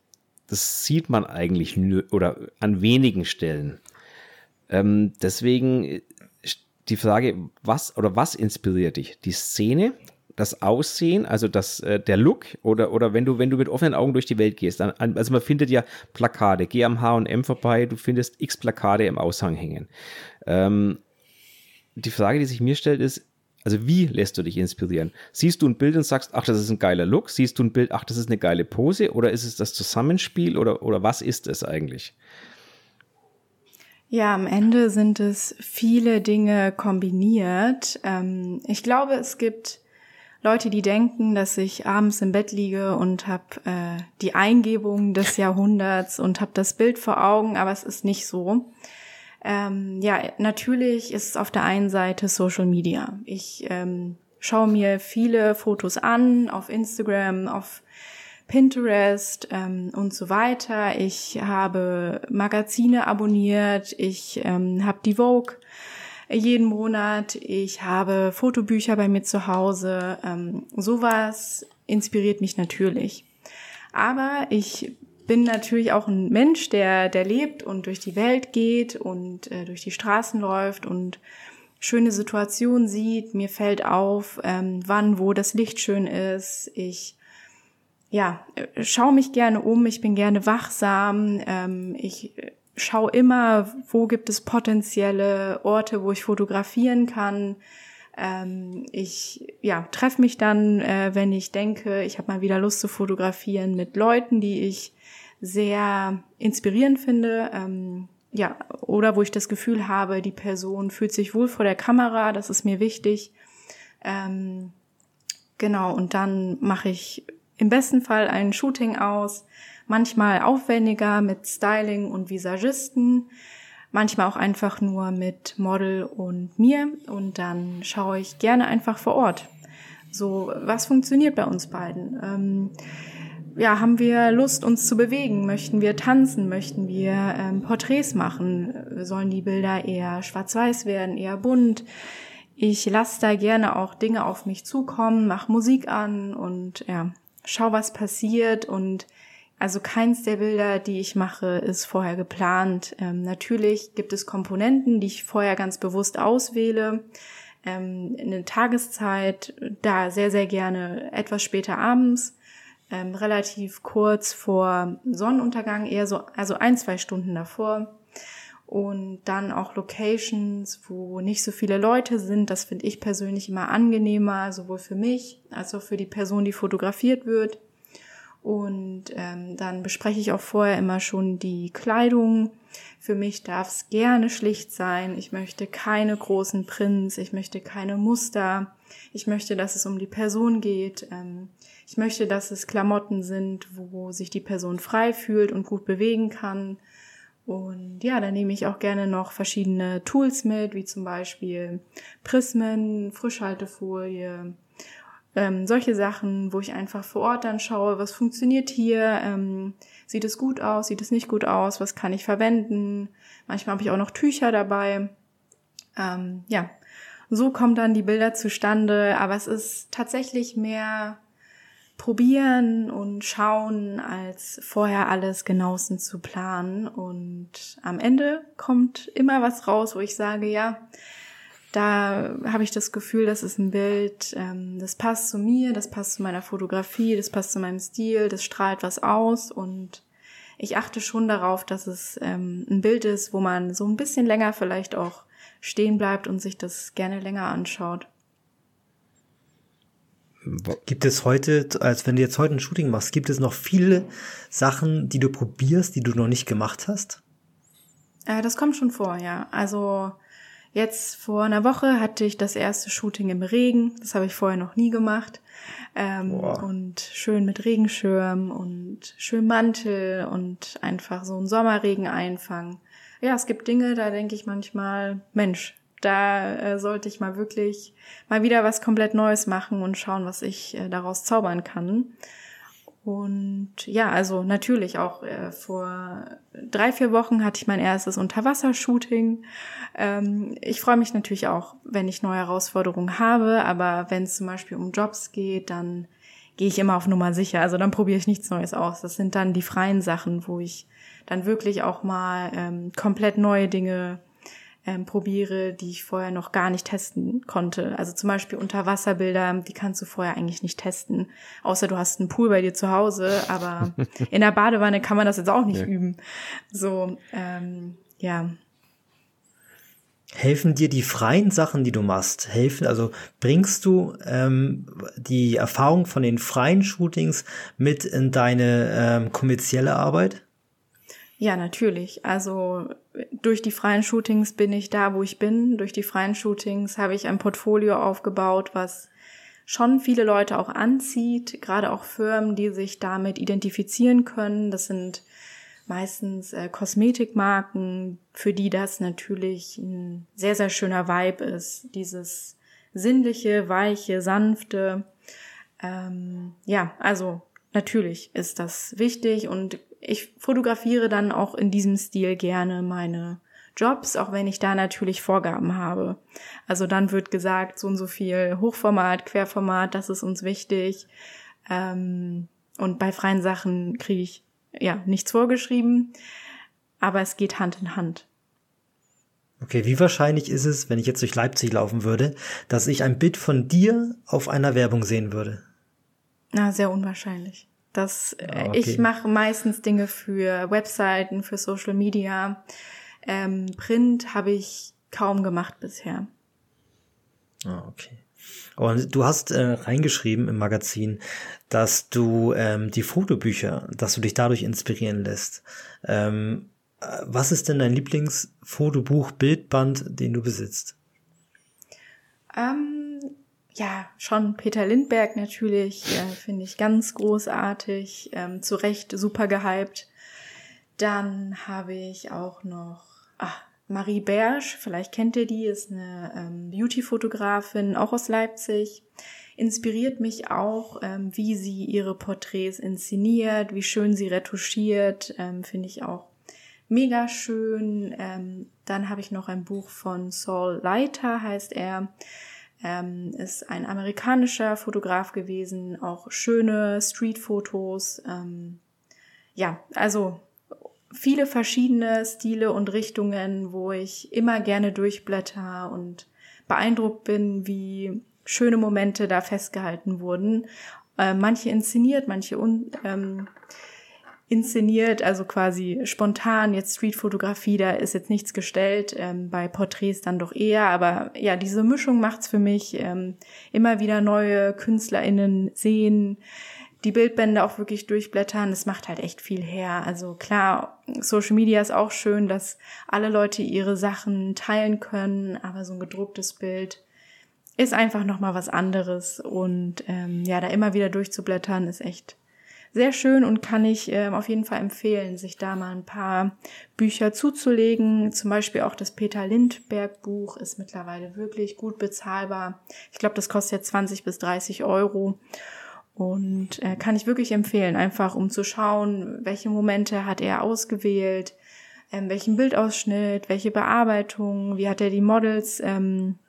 das sieht man eigentlich nur oder an wenigen Stellen. Ähm, deswegen die Frage, was oder was inspiriert dich? Die Szene, das Aussehen, also das, äh, der Look oder, oder wenn du, wenn du mit offenen Augen durch die Welt gehst, dann, also man findet ja Plakate, geh am H&M vorbei, du findest x Plakate im Aushang hängen. Ähm, die Frage, die sich mir stellt, ist, also wie lässt du dich inspirieren? Siehst du ein Bild und sagst, ach, das ist ein geiler Look? Siehst du ein Bild, ach, das ist eine geile Pose? Oder ist es das Zusammenspiel oder, oder was ist es eigentlich? Ja, am Ende sind es viele Dinge kombiniert. Ähm, ich glaube, es gibt Leute, die denken, dass ich abends im Bett liege und habe äh, die Eingebung des Jahrhunderts und habe das Bild vor Augen, aber es ist nicht so. Ähm, ja, natürlich ist es auf der einen Seite Social Media. Ich ähm, schaue mir viele Fotos an auf Instagram, auf Pinterest ähm, und so weiter. Ich habe Magazine abonniert, ich ähm, habe die Vogue jeden Monat, ich habe Fotobücher bei mir zu Hause. Ähm, sowas inspiriert mich natürlich. Aber ich bin natürlich auch ein Mensch, der, der lebt und durch die Welt geht und äh, durch die Straßen läuft und schöne Situationen sieht. Mir fällt auf, ähm, wann, wo das Licht schön ist. Ich ja, schaue mich gerne um, ich bin gerne wachsam, ähm, ich schaue immer, wo gibt es potenzielle Orte, wo ich fotografieren kann. Ähm, ich ja, treffe mich dann, äh, wenn ich denke, ich habe mal wieder Lust zu fotografieren mit Leuten, die ich sehr inspirierend finde. Ähm, ja, oder wo ich das Gefühl habe, die Person fühlt sich wohl vor der Kamera, das ist mir wichtig. Ähm, genau, und dann mache ich im besten Fall ein Shooting aus, manchmal aufwendiger mit Styling und Visagisten, manchmal auch einfach nur mit Model und mir und dann schaue ich gerne einfach vor Ort. So, was funktioniert bei uns beiden? Ähm, ja, haben wir Lust, uns zu bewegen? Möchten wir tanzen? Möchten wir ähm, Porträts machen? Sollen die Bilder eher schwarz-weiß werden, eher bunt? Ich lasse da gerne auch Dinge auf mich zukommen, mache Musik an und ja, schau, was passiert. Und also keins der Bilder, die ich mache, ist vorher geplant. Ähm, natürlich gibt es Komponenten, die ich vorher ganz bewusst auswähle. Ähm, eine Tageszeit, da sehr, sehr gerne etwas später abends ähm, relativ kurz vor Sonnenuntergang, eher so, also ein, zwei Stunden davor. Und dann auch Locations, wo nicht so viele Leute sind. Das finde ich persönlich immer angenehmer, sowohl für mich als auch für die Person, die fotografiert wird. Und ähm, dann bespreche ich auch vorher immer schon die Kleidung. Für mich darf es gerne schlicht sein. Ich möchte keine großen Prints, ich möchte keine Muster. Ich möchte, dass es um die Person geht. Ähm, ich möchte, dass es Klamotten sind, wo sich die Person frei fühlt und gut bewegen kann. Und ja, dann nehme ich auch gerne noch verschiedene Tools mit, wie zum Beispiel Prismen, Frischhaltefolie, ähm, solche Sachen, wo ich einfach vor Ort dann schaue, was funktioniert hier, ähm, sieht es gut aus, sieht es nicht gut aus, was kann ich verwenden. Manchmal habe ich auch noch Tücher dabei. Ähm, ja, so kommen dann die Bilder zustande, aber es ist tatsächlich mehr probieren und schauen, als vorher alles genauestens zu planen. Und am Ende kommt immer was raus, wo ich sage, ja, da habe ich das Gefühl, das ist ein Bild, ähm, das passt zu mir, das passt zu meiner Fotografie, das passt zu meinem Stil, das strahlt was aus und ich achte schon darauf, dass es ähm, ein Bild ist, wo man so ein bisschen länger vielleicht auch stehen bleibt und sich das gerne länger anschaut. Gibt es heute, als wenn du jetzt heute ein Shooting machst, gibt es noch viele Sachen, die du probierst, die du noch nicht gemacht hast? Äh, das kommt schon vor, ja. Also jetzt vor einer Woche hatte ich das erste Shooting im Regen. Das habe ich vorher noch nie gemacht. Ähm, und schön mit Regenschirm und schön Mantel und einfach so einen Sommerregen einfangen. Ja, es gibt Dinge, da denke ich manchmal, Mensch, da äh, sollte ich mal wirklich mal wieder was komplett Neues machen und schauen, was ich äh, daraus zaubern kann. Und ja, also natürlich auch äh, vor drei, vier Wochen hatte ich mein erstes Unterwassershooting. Ähm, ich freue mich natürlich auch, wenn ich neue Herausforderungen habe, aber wenn es zum Beispiel um Jobs geht, dann gehe ich immer auf Nummer sicher. Also dann probiere ich nichts Neues aus. Das sind dann die freien Sachen, wo ich dann wirklich auch mal ähm, komplett neue Dinge ähm, probiere, die ich vorher noch gar nicht testen konnte. Also zum Beispiel Unterwasserbilder, die kannst du vorher eigentlich nicht testen, außer du hast einen Pool bei dir zu Hause, aber in der Badewanne kann man das jetzt auch nicht ja. üben. So, ähm, ja. Helfen dir die freien Sachen, die du machst, helfen, also bringst du ähm, die Erfahrung von den freien Shootings mit in deine ähm, kommerzielle Arbeit? Ja, natürlich. Also durch die freien Shootings bin ich da, wo ich bin. Durch die freien Shootings habe ich ein Portfolio aufgebaut, was schon viele Leute auch anzieht, gerade auch Firmen, die sich damit identifizieren können. Das sind meistens äh, Kosmetikmarken, für die das natürlich ein sehr, sehr schöner Vibe ist. Dieses sinnliche, weiche, sanfte. Ähm, ja, also natürlich ist das wichtig und ich fotografiere dann auch in diesem Stil gerne meine Jobs, auch wenn ich da natürlich Vorgaben habe. Also dann wird gesagt, so und so viel Hochformat, Querformat, das ist uns wichtig. Ähm, und bei freien Sachen kriege ich ja nichts vorgeschrieben, aber es geht Hand in Hand. Okay, wie wahrscheinlich ist es, wenn ich jetzt durch Leipzig laufen würde, dass ich ein Bild von dir auf einer Werbung sehen würde? Na, sehr unwahrscheinlich. Das, äh, ah, okay. Ich mache meistens Dinge für Webseiten, für Social Media. Ähm, Print habe ich kaum gemacht bisher. Ah, okay. Und du hast äh, reingeschrieben im Magazin, dass du ähm, die Fotobücher, dass du dich dadurch inspirieren lässt. Ähm, äh, was ist denn dein Lieblingsfotobuch, Bildband, den du besitzt? Ähm, ja, schon Peter Lindberg natürlich, äh, finde ich ganz großartig, ähm, zu Recht super gehypt. Dann habe ich auch noch ah, Marie Bersch, vielleicht kennt ihr die, ist eine ähm, Beauty-Fotografin, auch aus Leipzig. Inspiriert mich auch, ähm, wie sie ihre Porträts inszeniert, wie schön sie retuschiert, ähm, finde ich auch mega schön. Ähm, dann habe ich noch ein Buch von Saul Leiter, heißt er. Ähm, ist ein amerikanischer Fotograf gewesen, auch schöne Streetfotos. Ähm, ja, also viele verschiedene Stile und Richtungen, wo ich immer gerne durchblätter und beeindruckt bin, wie schöne Momente da festgehalten wurden. Äh, manche inszeniert, manche un, ähm, inszeniert, also quasi spontan. Jetzt Streetfotografie, da ist jetzt nichts gestellt, ähm, bei Porträts dann doch eher. Aber ja, diese Mischung macht's für mich. Ähm, immer wieder neue KünstlerInnen sehen, die Bildbände auch wirklich durchblättern, das macht halt echt viel her. Also klar, Social Media ist auch schön, dass alle Leute ihre Sachen teilen können, aber so ein gedrucktes Bild ist einfach nochmal was anderes. Und ähm, ja, da immer wieder durchzublättern ist echt sehr schön und kann ich ähm, auf jeden Fall empfehlen, sich da mal ein paar Bücher zuzulegen. Zum Beispiel auch das Peter Lindberg Buch ist mittlerweile wirklich gut bezahlbar. Ich glaube, das kostet jetzt 20 bis 30 Euro. Und äh, kann ich wirklich empfehlen, einfach um zu schauen, welche Momente hat er ausgewählt, ähm, welchen Bildausschnitt, welche Bearbeitung, wie hat er die Models ähm,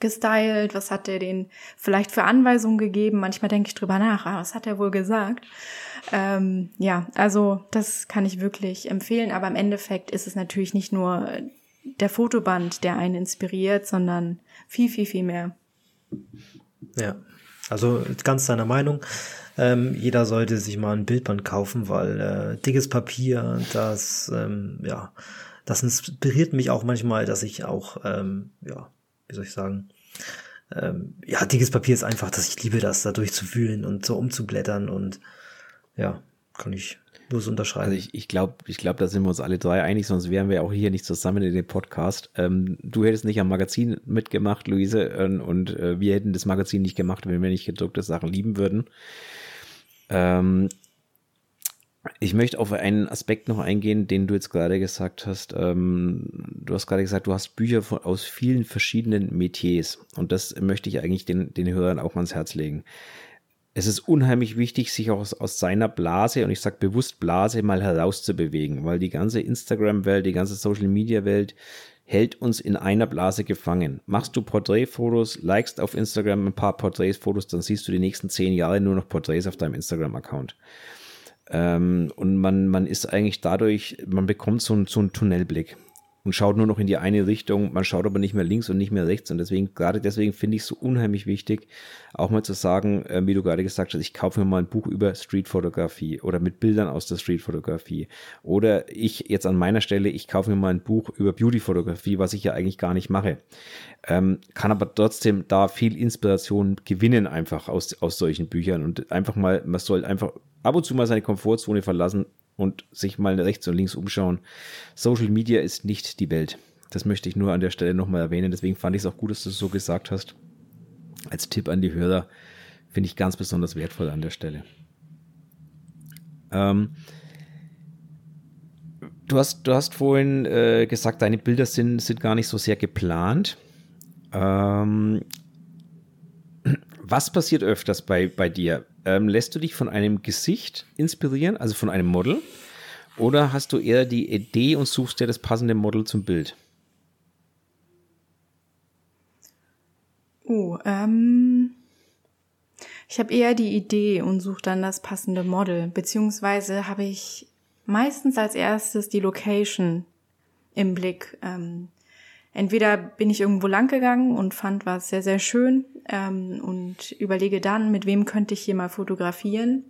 gestylt, was hat er denen vielleicht für Anweisungen gegeben. Manchmal denke ich drüber nach, ah, was hat er wohl gesagt. Ähm, ja, also das kann ich wirklich empfehlen, aber im Endeffekt ist es natürlich nicht nur der Fotoband, der einen inspiriert, sondern viel, viel, viel mehr. Ja, also ganz deiner Meinung. Ähm, jeder sollte sich mal ein Bildband kaufen, weil äh, dickes Papier, das ähm, ja, das inspiriert mich auch manchmal, dass ich auch ähm, ja, wie soll ich sagen, ähm, ja, dickes Papier ist einfach, dass ich liebe das, da durchzufühlen und so umzublättern und ja, kann ich bloß unterschreiben. Also ich, ich glaube, ich glaube, da sind wir uns alle drei einig, sonst wären wir auch hier nicht zusammen in dem Podcast. Ähm, du hättest nicht am Magazin mitgemacht, Luise, ähm, und äh, wir hätten das Magazin nicht gemacht, wenn wir nicht gedruckte Sachen lieben würden. Ähm, ich möchte auf einen Aspekt noch eingehen, den du jetzt gerade gesagt hast. Ähm, du hast gerade gesagt, du hast Bücher aus vielen verschiedenen Metiers. Und das möchte ich eigentlich den, den Hörern auch ans Herz legen es ist unheimlich wichtig, sich auch aus, aus seiner Blase, und ich sage bewusst Blase, mal herauszubewegen, weil die ganze Instagram-Welt, die ganze Social-Media-Welt hält uns in einer Blase gefangen. Machst du Porträtfotos, likest auf Instagram ein paar Porträtfotos, dann siehst du die nächsten zehn Jahre nur noch Porträts auf deinem Instagram-Account. Ähm, und man, man ist eigentlich dadurch, man bekommt so, so einen Tunnelblick und schaut nur noch in die eine Richtung. Man schaut aber nicht mehr links und nicht mehr rechts. Und deswegen, gerade deswegen finde ich es so unheimlich wichtig, auch mal zu sagen, äh, wie du gerade gesagt hast, ich kaufe mir mal ein Buch über Streetfotografie oder mit Bildern aus der Streetfotografie. Oder ich jetzt an meiner Stelle, ich kaufe mir mal ein Buch über Beautyfotografie, was ich ja eigentlich gar nicht mache. Ähm, kann aber trotzdem da viel Inspiration gewinnen einfach aus, aus solchen Büchern und einfach mal, man soll einfach ab und zu mal seine Komfortzone verlassen, und sich mal rechts und links umschauen. Social Media ist nicht die Welt. Das möchte ich nur an der Stelle nochmal erwähnen. Deswegen fand ich es auch gut, dass du es so gesagt hast. Als Tipp an die Hörer finde ich ganz besonders wertvoll an der Stelle. Ähm, du, hast, du hast vorhin äh, gesagt, deine Bilder sind, sind gar nicht so sehr geplant. Ähm, was passiert öfters bei, bei dir? Ähm, lässt du dich von einem Gesicht inspirieren, also von einem Model? Oder hast du eher die Idee und suchst dir das passende Model zum Bild? Oh, ähm, ich habe eher die Idee und suche dann das passende Model, beziehungsweise habe ich meistens als erstes die Location im Blick. Ähm, entweder bin ich irgendwo lang gegangen und fand was sehr, sehr schön ähm, und überlege dann, mit wem könnte ich hier mal fotografieren.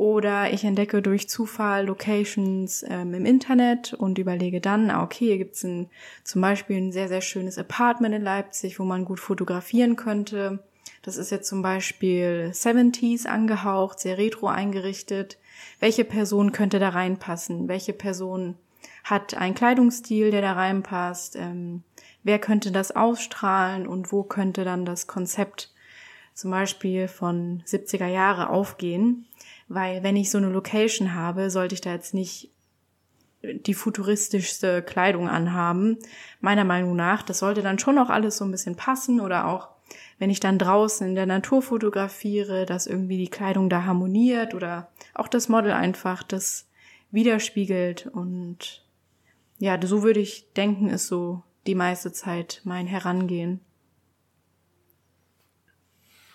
Oder ich entdecke durch Zufall Locations ähm, im Internet und überlege dann, ah, okay, hier gibt's ein, zum Beispiel ein sehr, sehr schönes Apartment in Leipzig, wo man gut fotografieren könnte. Das ist jetzt zum Beispiel 70s angehaucht, sehr retro eingerichtet. Welche Person könnte da reinpassen? Welche Person hat einen Kleidungsstil, der da reinpasst? Ähm, wer könnte das ausstrahlen und wo könnte dann das Konzept zum Beispiel von 70er Jahre aufgehen, weil wenn ich so eine Location habe, sollte ich da jetzt nicht die futuristischste Kleidung anhaben. Meiner Meinung nach, das sollte dann schon auch alles so ein bisschen passen oder auch wenn ich dann draußen in der Natur fotografiere, dass irgendwie die Kleidung da harmoniert oder auch das Model einfach das widerspiegelt und ja, so würde ich denken, ist so die meiste Zeit mein Herangehen.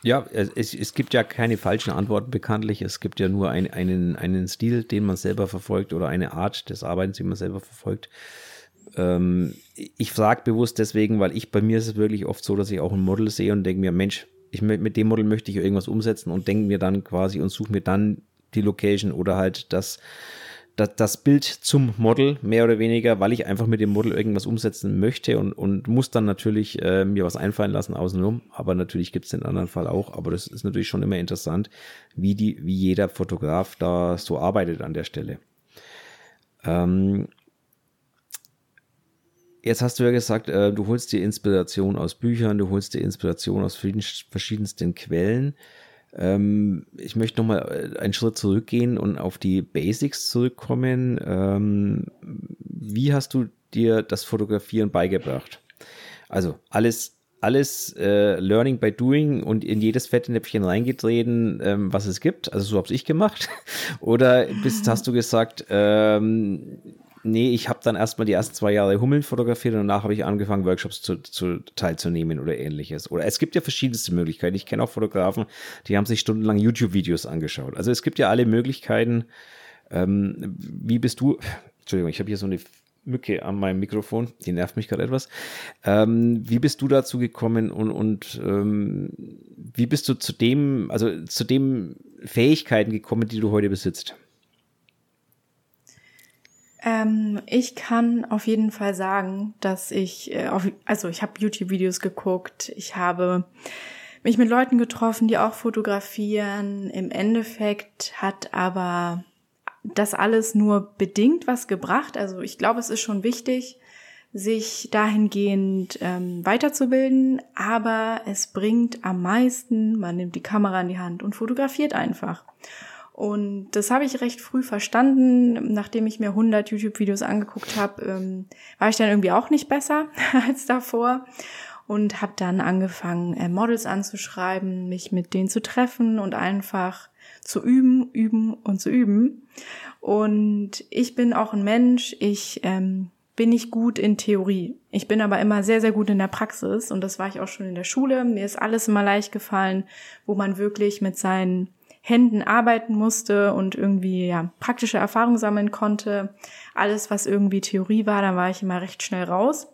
Ja, es, es gibt ja keine falschen Antworten bekanntlich. Es gibt ja nur ein, einen, einen Stil, den man selber verfolgt oder eine Art des Arbeitens, die man selber verfolgt. Ähm, ich frage bewusst deswegen, weil ich bei mir ist es wirklich oft so, dass ich auch ein Model sehe und denke mir, Mensch, ich, mit dem Model möchte ich irgendwas umsetzen und denke mir dann quasi und suche mir dann die Location oder halt das, das, Bild zum Model, mehr oder weniger, weil ich einfach mit dem Model irgendwas umsetzen möchte und, und muss dann natürlich äh, mir was einfallen lassen außenrum. Aber natürlich gibt es den anderen Fall auch. Aber das ist natürlich schon immer interessant, wie, die, wie jeder Fotograf da so arbeitet an der Stelle. Ähm, Jetzt hast du ja gesagt, äh, du holst dir Inspiration aus Büchern, du holst dir Inspiration aus verschiedensten Quellen. Ähm, ich möchte nochmal äh, einen Schritt zurückgehen und auf die Basics zurückkommen. Ähm, wie hast du dir das Fotografieren beigebracht? Also alles alles äh, Learning by Doing und in jedes Fettnäpfchen reingetreten, ähm, was es gibt. Also so habe ich gemacht. Oder bist, hast du gesagt, ähm, nee, ich habe dann erstmal die ersten zwei Jahre Hummeln fotografiert und danach habe ich angefangen, Workshops zu, zu, teilzunehmen oder ähnliches. Oder es gibt ja verschiedenste Möglichkeiten. Ich kenne auch Fotografen, die haben sich stundenlang YouTube-Videos angeschaut. Also es gibt ja alle Möglichkeiten. Ähm, wie bist du, Entschuldigung, ich habe hier so eine Mücke an meinem Mikrofon, die nervt mich gerade etwas. Ähm, wie bist du dazu gekommen und, und ähm, wie bist du zu dem, also zu den Fähigkeiten gekommen, die du heute besitzt? Ähm, ich kann auf jeden Fall sagen, dass ich, äh, auf, also ich habe YouTube-Videos geguckt, ich habe mich mit Leuten getroffen, die auch fotografieren. Im Endeffekt hat aber das alles nur bedingt was gebracht. Also ich glaube, es ist schon wichtig, sich dahingehend ähm, weiterzubilden, aber es bringt am meisten, man nimmt die Kamera in die Hand und fotografiert einfach. Und das habe ich recht früh verstanden. Nachdem ich mir 100 YouTube-Videos angeguckt habe, ähm, war ich dann irgendwie auch nicht besser als davor und habe dann angefangen, äh, Models anzuschreiben, mich mit denen zu treffen und einfach zu üben, üben und zu üben. Und ich bin auch ein Mensch, ich ähm, bin nicht gut in Theorie. Ich bin aber immer sehr, sehr gut in der Praxis und das war ich auch schon in der Schule. Mir ist alles immer leicht gefallen, wo man wirklich mit seinen Händen arbeiten musste und irgendwie ja praktische Erfahrung sammeln konnte. Alles, was irgendwie Theorie war, da war ich immer recht schnell raus.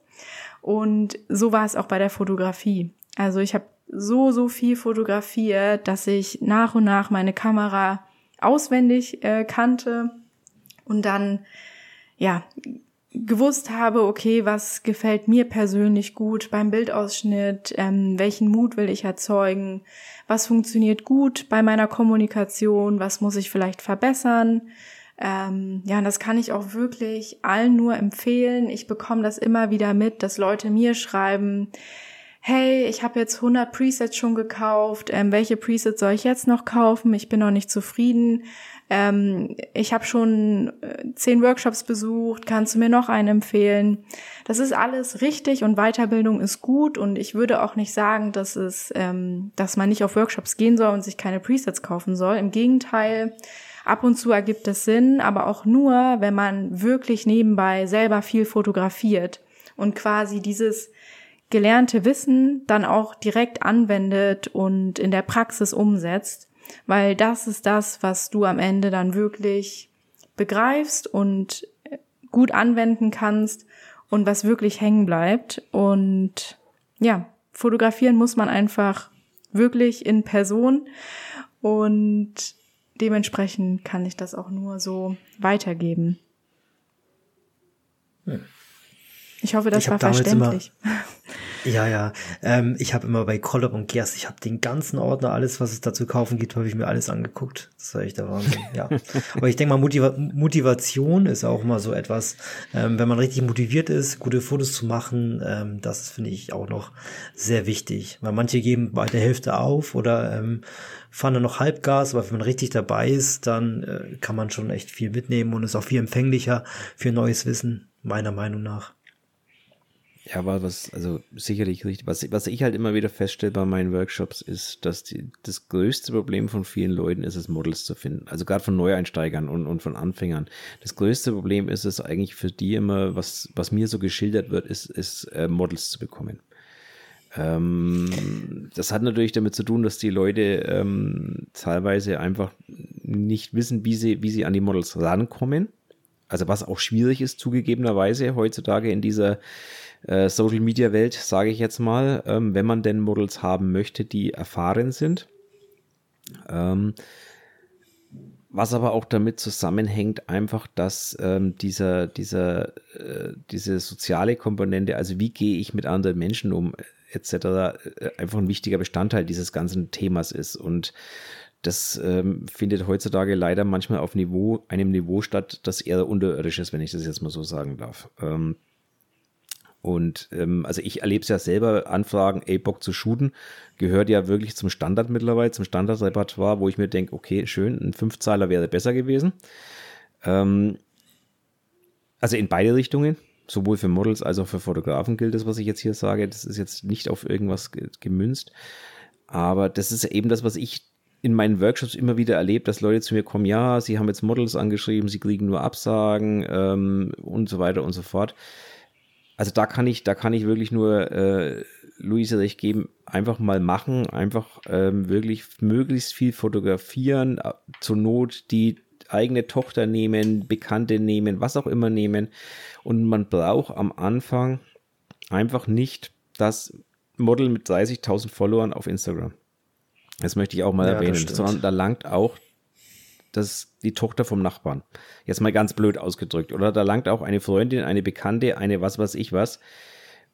Und so war es auch bei der Fotografie. Also ich habe so, so viel fotografiert, dass ich nach und nach meine Kamera auswendig äh, kannte und dann ja gewusst habe, okay, was gefällt mir persönlich gut beim Bildausschnitt, ähm, welchen Mut will ich erzeugen, was funktioniert gut bei meiner Kommunikation, was muss ich vielleicht verbessern. Ähm, ja, und das kann ich auch wirklich allen nur empfehlen. Ich bekomme das immer wieder mit, dass Leute mir schreiben, hey, ich habe jetzt 100 Presets schon gekauft, ähm, welche Presets soll ich jetzt noch kaufen? Ich bin noch nicht zufrieden. Ähm, ich habe schon äh, zehn Workshops besucht, kannst du mir noch einen empfehlen? Das ist alles richtig und Weiterbildung ist gut und ich würde auch nicht sagen, dass es, ähm, dass man nicht auf Workshops gehen soll und sich keine Presets kaufen soll. Im Gegenteil, ab und zu ergibt es Sinn, aber auch nur, wenn man wirklich nebenbei selber viel fotografiert und quasi dieses gelernte Wissen dann auch direkt anwendet und in der Praxis umsetzt weil das ist das, was du am Ende dann wirklich begreifst und gut anwenden kannst und was wirklich hängen bleibt. Und ja, fotografieren muss man einfach wirklich in Person und dementsprechend kann ich das auch nur so weitergeben. Hm. Ich hoffe, das ich war verständlich. Immer, ja, ja. Ähm, ich habe immer bei Collab und Gerst, ich habe den ganzen Ordner, alles, was es da zu kaufen gibt, habe ich mir alles angeguckt. Das war echt der Wahnsinn. ja. Aber ich denke mal, Motiva Motivation ist auch immer so etwas, ähm, wenn man richtig motiviert ist, gute Fotos zu machen, ähm, das finde ich auch noch sehr wichtig. Weil manche geben bei der Hälfte auf oder ähm, fahren dann noch Halbgas, aber wenn man richtig dabei ist, dann äh, kann man schon echt viel mitnehmen und ist auch viel empfänglicher für neues Wissen, meiner Meinung nach. Ja, aber was, also sicherlich richtig. Was, was ich halt immer wieder feststelle bei meinen Workshops ist, dass die, das größte Problem von vielen Leuten ist es, Models zu finden. Also gerade von Neueinsteigern und, und von Anfängern. Das größte Problem ist es eigentlich für die immer, was, was mir so geschildert wird, ist, ist äh, Models zu bekommen. Ähm, das hat natürlich damit zu tun, dass die Leute ähm, teilweise einfach nicht wissen, wie sie, wie sie an die Models rankommen. Also was auch schwierig ist, zugegebenerweise heutzutage in dieser äh, Social Media Welt, sage ich jetzt mal, ähm, wenn man denn Models haben möchte, die erfahren sind. Ähm, was aber auch damit zusammenhängt, einfach, dass ähm, dieser, dieser, äh, diese soziale Komponente, also wie gehe ich mit anderen Menschen um, etc., äh, einfach ein wichtiger Bestandteil dieses ganzen Themas ist. Und das ähm, findet heutzutage leider manchmal auf Niveau, einem Niveau statt, das eher unterirdisch ist, wenn ich das jetzt mal so sagen darf. Ähm, und ähm, also ich erlebe es ja selber, Anfragen, ey, Bock zu shooten, gehört ja wirklich zum Standard mittlerweile, zum Standardrepertoire, wo ich mir denke, okay, schön, ein Fünfzahler wäre besser gewesen. Ähm, also in beide Richtungen, sowohl für Models als auch für Fotografen gilt das, was ich jetzt hier sage. Das ist jetzt nicht auf irgendwas gemünzt. Aber das ist eben das, was ich in meinen Workshops immer wieder erlebt, dass Leute zu mir kommen, ja, sie haben jetzt Models angeschrieben, sie kriegen nur Absagen ähm, und so weiter und so fort also da kann ich, da kann ich wirklich nur äh, Luise recht geben, einfach mal machen, einfach ähm, wirklich möglichst viel fotografieren, äh, zur Not die eigene Tochter nehmen, Bekannte nehmen, was auch immer nehmen. Und man braucht am Anfang einfach nicht das Model mit 30.000 Followern auf Instagram. Das möchte ich auch mal ja, erwähnen, sondern da langt auch das die Tochter vom Nachbarn. Jetzt mal ganz blöd ausgedrückt. Oder da langt auch eine Freundin, eine Bekannte, eine was weiß ich was.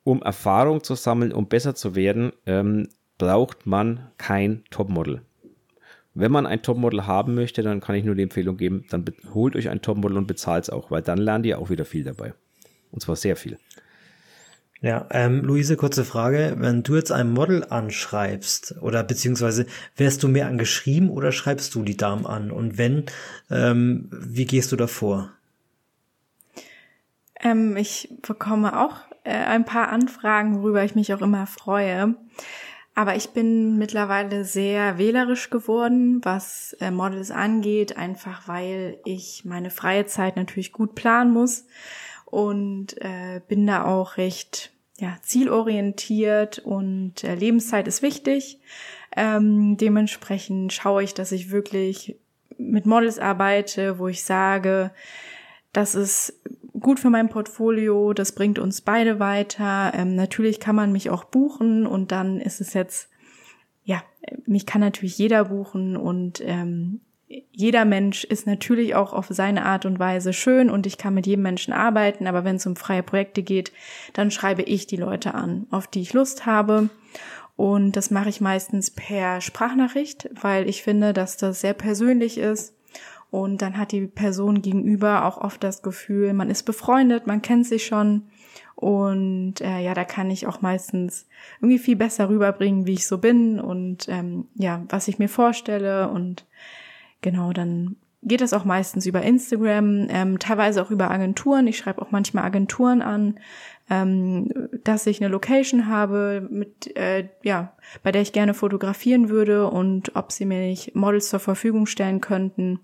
Um Erfahrung zu sammeln, um besser zu werden, ähm, braucht man kein Topmodel. Wenn man ein Topmodel haben möchte, dann kann ich nur die Empfehlung geben, dann holt euch ein Topmodel und bezahlt es auch, weil dann lernt ihr auch wieder viel dabei. Und zwar sehr viel. Ja, ähm, Luise, kurze Frage. Wenn du jetzt ein Model anschreibst oder beziehungsweise wärst du mehr angeschrieben oder schreibst du die Damen an? Und wenn, ähm, wie gehst du davor? Ähm, ich bekomme auch äh, ein paar Anfragen, worüber ich mich auch immer freue. Aber ich bin mittlerweile sehr wählerisch geworden, was äh, Models angeht, einfach weil ich meine freie Zeit natürlich gut planen muss und äh, bin da auch recht ja, zielorientiert und äh, Lebenszeit ist wichtig. Ähm, dementsprechend schaue ich, dass ich wirklich mit Models arbeite, wo ich sage, das ist gut für mein Portfolio, das bringt uns beide weiter. Ähm, natürlich kann man mich auch buchen und dann ist es jetzt, ja, mich kann natürlich jeder buchen und ähm, jeder Mensch ist natürlich auch auf seine Art und Weise schön und ich kann mit jedem Menschen arbeiten, aber wenn es um freie Projekte geht, dann schreibe ich die Leute an, auf die ich Lust habe. Und das mache ich meistens per Sprachnachricht, weil ich finde, dass das sehr persönlich ist. Und dann hat die Person gegenüber auch oft das Gefühl, man ist befreundet, man kennt sich schon. Und äh, ja, da kann ich auch meistens irgendwie viel besser rüberbringen, wie ich so bin und ähm, ja, was ich mir vorstelle und Genau, dann geht das auch meistens über Instagram, ähm, teilweise auch über Agenturen. Ich schreibe auch manchmal Agenturen an, ähm, dass ich eine Location habe, mit äh, ja, bei der ich gerne fotografieren würde und ob sie mir nicht Models zur Verfügung stellen könnten.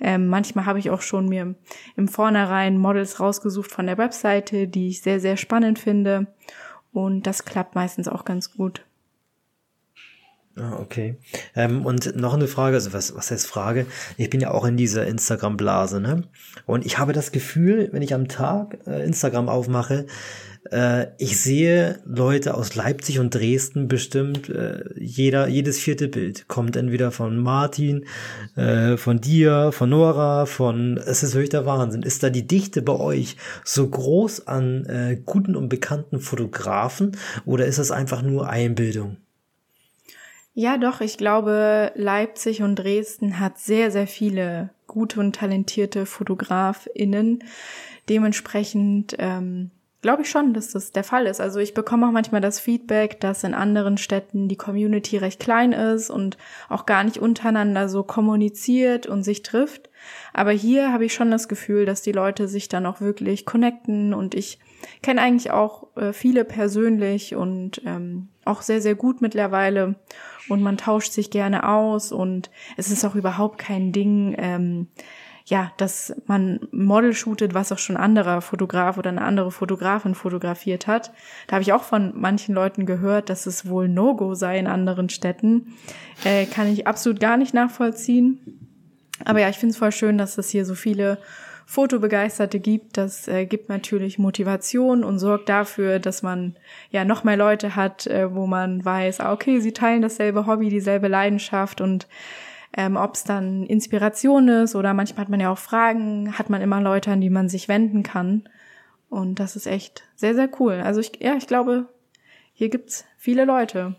Ähm, manchmal habe ich auch schon mir im Vornherein Models rausgesucht von der Webseite, die ich sehr, sehr spannend finde. Und das klappt meistens auch ganz gut. Ah, okay. Ähm, und noch eine Frage, also was, was heißt Frage? Ich bin ja auch in dieser Instagram-Blase, ne? Und ich habe das Gefühl, wenn ich am Tag äh, Instagram aufmache, äh, ich sehe Leute aus Leipzig und Dresden bestimmt, äh, jeder, jedes vierte Bild kommt entweder von Martin, äh, von dir, von Nora, von, es ist wirklich der Wahnsinn. Ist da die Dichte bei euch so groß an äh, guten und bekannten Fotografen oder ist das einfach nur Einbildung? Ja, doch, ich glaube, Leipzig und Dresden hat sehr, sehr viele gute und talentierte FotografInnen. Dementsprechend ähm, glaube ich schon, dass das der Fall ist. Also ich bekomme auch manchmal das Feedback, dass in anderen Städten die Community recht klein ist und auch gar nicht untereinander so kommuniziert und sich trifft. Aber hier habe ich schon das Gefühl, dass die Leute sich dann auch wirklich connecten und ich kenne eigentlich auch äh, viele persönlich und ähm, auch sehr, sehr gut mittlerweile und man tauscht sich gerne aus und es ist auch überhaupt kein Ding, ähm, ja, dass man Model shootet, was auch schon anderer Fotograf oder eine andere Fotografin fotografiert hat. Da habe ich auch von manchen Leuten gehört, dass es wohl No-Go sei in anderen Städten. Äh, kann ich absolut gar nicht nachvollziehen. Aber ja, ich finde es voll schön, dass es hier so viele Fotobegeisterte gibt. Das äh, gibt natürlich Motivation und sorgt dafür, dass man ja noch mehr Leute hat, äh, wo man weiß, ah, okay, sie teilen dasselbe Hobby, dieselbe Leidenschaft und ähm, ob es dann Inspiration ist oder manchmal hat man ja auch Fragen, hat man immer Leute, an die man sich wenden kann. Und das ist echt sehr, sehr cool. Also ich, ja, ich glaube, hier gibt's viele Leute.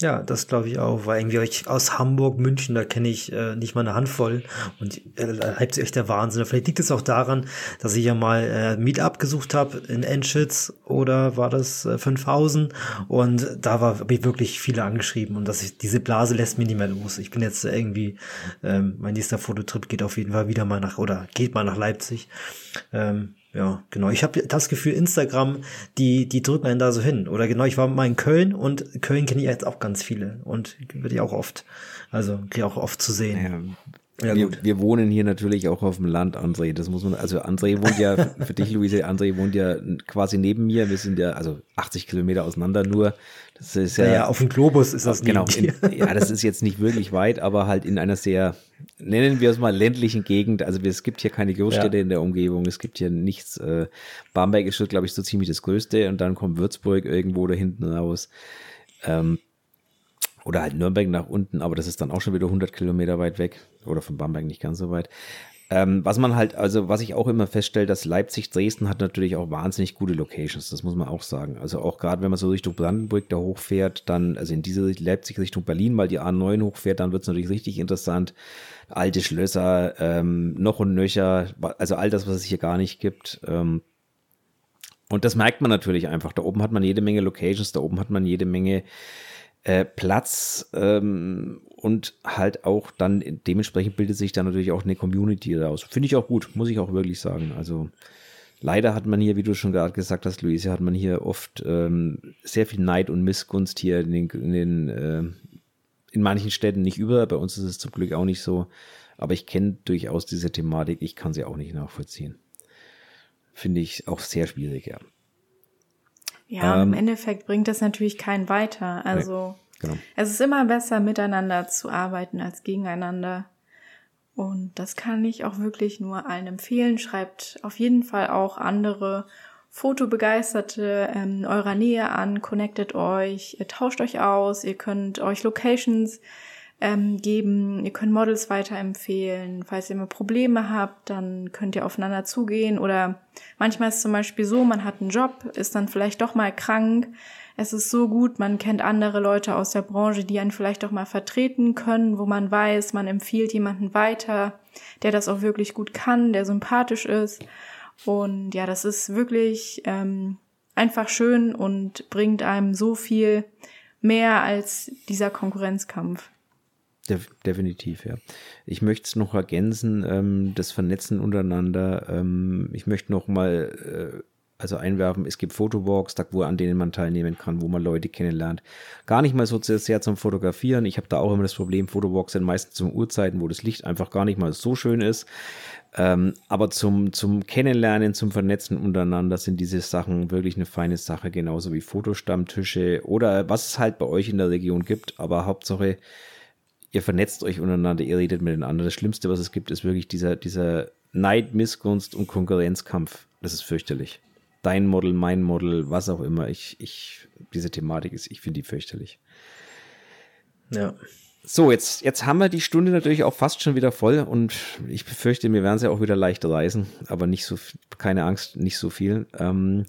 Ja, das glaube ich auch, weil irgendwie ich aus Hamburg, München, da kenne ich äh, nicht mal eine Handvoll und äh, Leipzig echt der Wahnsinn. Vielleicht liegt es auch daran, dass ich ja mal äh, Meetup gesucht habe in Enschitz oder war das äh, 5000 und da war habe ich wirklich viele angeschrieben und dass ich diese Blase lässt mich nicht mehr los. Ich bin jetzt irgendwie ähm, mein nächster Fototrip geht auf jeden Fall wieder mal nach oder geht mal nach Leipzig. Ähm, ja, genau. Ich habe das Gefühl, Instagram, die, die drücken einen da so hin. Oder genau, ich war mal in Köln und Köln kenne ich jetzt auch ganz viele und würde ich auch oft, also kriege auch oft zu sehen. Ja, ja, wir, wir, wohnen hier natürlich auch auf dem Land, André. Das muss man, also André wohnt ja, für dich, Luise, André wohnt ja quasi neben mir. Wir sind ja, also 80 Kilometer auseinander nur. Das ist ja, ja auf dem Globus ist das genau. In, ja, das ist jetzt nicht wirklich weit, aber halt in einer sehr, nennen wir es mal ländlichen Gegend. Also es gibt hier keine Großstädte ja. in der Umgebung. Es gibt hier nichts. Äh, Bamberg ist, glaube ich, so ziemlich das Größte und dann kommt Würzburg irgendwo da hinten raus. Ähm, oder halt Nürnberg nach unten, aber das ist dann auch schon wieder 100 Kilometer weit weg. Oder von Bamberg nicht ganz so weit. Ähm, was man halt, also was ich auch immer feststelle, dass Leipzig, Dresden hat natürlich auch wahnsinnig gute Locations, das muss man auch sagen. Also auch gerade wenn man so Richtung Brandenburg da hochfährt, dann, also in diese Leipzig Richtung Berlin, weil die A9 hochfährt, dann wird es natürlich richtig interessant. Alte Schlösser, ähm, noch und nöcher, also all das, was es hier gar nicht gibt. Ähm, und das merkt man natürlich einfach. Da oben hat man jede Menge Locations, da oben hat man jede Menge äh, Platz ähm, und halt auch dann dementsprechend bildet sich dann natürlich auch eine Community daraus. Finde ich auch gut, muss ich auch wirklich sagen. Also leider hat man hier, wie du schon gerade gesagt hast, Luise, hat man hier oft ähm, sehr viel Neid und Missgunst hier in den, in, den äh, in manchen Städten nicht über. Bei uns ist es zum Glück auch nicht so. Aber ich kenne durchaus diese Thematik. Ich kann sie auch nicht nachvollziehen. Finde ich auch sehr schwierig, ja. Ja, ähm, im Endeffekt bringt das natürlich keinen weiter. Also nee. Genau. Es ist immer besser, miteinander zu arbeiten als gegeneinander. Und das kann ich auch wirklich nur allen empfehlen. Schreibt auf jeden Fall auch andere Fotobegeisterte ähm, eurer Nähe an, connectet euch, ihr tauscht euch aus, ihr könnt euch Locations ähm, geben, ihr könnt Models weiterempfehlen. Falls ihr mal Probleme habt, dann könnt ihr aufeinander zugehen. Oder manchmal ist es zum Beispiel so, man hat einen Job, ist dann vielleicht doch mal krank es ist so gut, man kennt andere Leute aus der Branche, die einen vielleicht auch mal vertreten können, wo man weiß, man empfiehlt jemanden weiter, der das auch wirklich gut kann, der sympathisch ist. Und ja, das ist wirklich ähm, einfach schön und bringt einem so viel mehr als dieser Konkurrenzkampf. definitiv, ja. Ich möchte es noch ergänzen, ähm, das Vernetzen untereinander. Ähm, ich möchte noch mal äh, Also einwerfen, es gibt Fotowalks, an denen man teilnehmen kann, wo man Leute kennenlernt. Gar nicht mal so sehr zum Fotografieren. Ich habe da auch immer das Problem, Fotowalks sind meistens zum Uhrzeiten, wo das Licht einfach gar nicht mal so schön ist. Ähm, aber zum, zum Kennenlernen, zum Vernetzen untereinander sind diese Sachen wirklich eine feine Sache, genauso wie Fotostammtische oder was es halt bei euch in der Region gibt. Aber Hauptsache, ihr vernetzt euch untereinander, ihr redet miteinander. Das Schlimmste, was es gibt, ist wirklich dieser, dieser Neid, Missgunst und Konkurrenzkampf. Das ist fürchterlich. Dein Model, mein Model, was auch immer. Ich, ich, diese Thematik ist, ich finde die fürchterlich. Ja. So, jetzt, jetzt haben wir die Stunde natürlich auch fast schon wieder voll und ich befürchte, wir werden sie auch wieder leicht reisen, aber nicht so, keine Angst, nicht so viel. Ähm,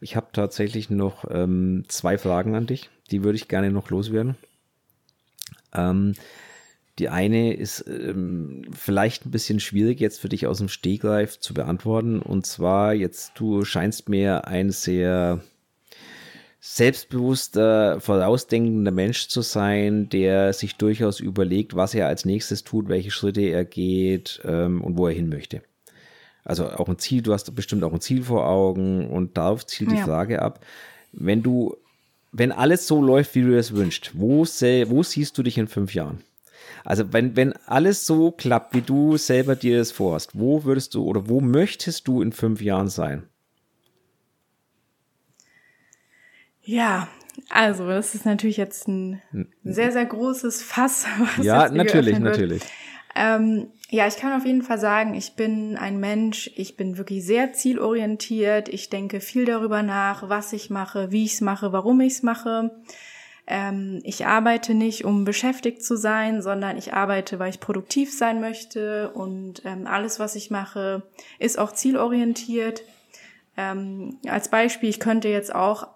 ich habe tatsächlich noch ähm, zwei Fragen an dich, die würde ich gerne noch loswerden. Ähm, die eine ist ähm, vielleicht ein bisschen schwierig jetzt für dich aus dem Stegreif zu beantworten und zwar jetzt, du scheinst mir ein sehr selbstbewusster, vorausdenkender Mensch zu sein, der sich durchaus überlegt, was er als nächstes tut, welche Schritte er geht ähm, und wo er hin möchte. Also auch ein Ziel, du hast bestimmt auch ein Ziel vor Augen und darauf zielt die ja. Frage ab, wenn du, wenn alles so läuft, wie du es wünschst, wo, wo siehst du dich in fünf Jahren? Also wenn, wenn alles so klappt, wie du selber dir das vorhast, wo würdest du oder wo möchtest du in fünf Jahren sein? Ja, also das ist natürlich jetzt ein sehr, sehr großes Fass. Was ja, natürlich, natürlich. Ähm, ja, ich kann auf jeden Fall sagen, ich bin ein Mensch, ich bin wirklich sehr zielorientiert. Ich denke viel darüber nach, was ich mache, wie ich es mache, warum ich es mache. Ähm, ich arbeite nicht, um beschäftigt zu sein, sondern ich arbeite, weil ich produktiv sein möchte. Und ähm, alles, was ich mache, ist auch zielorientiert. Ähm, als Beispiel, ich könnte jetzt auch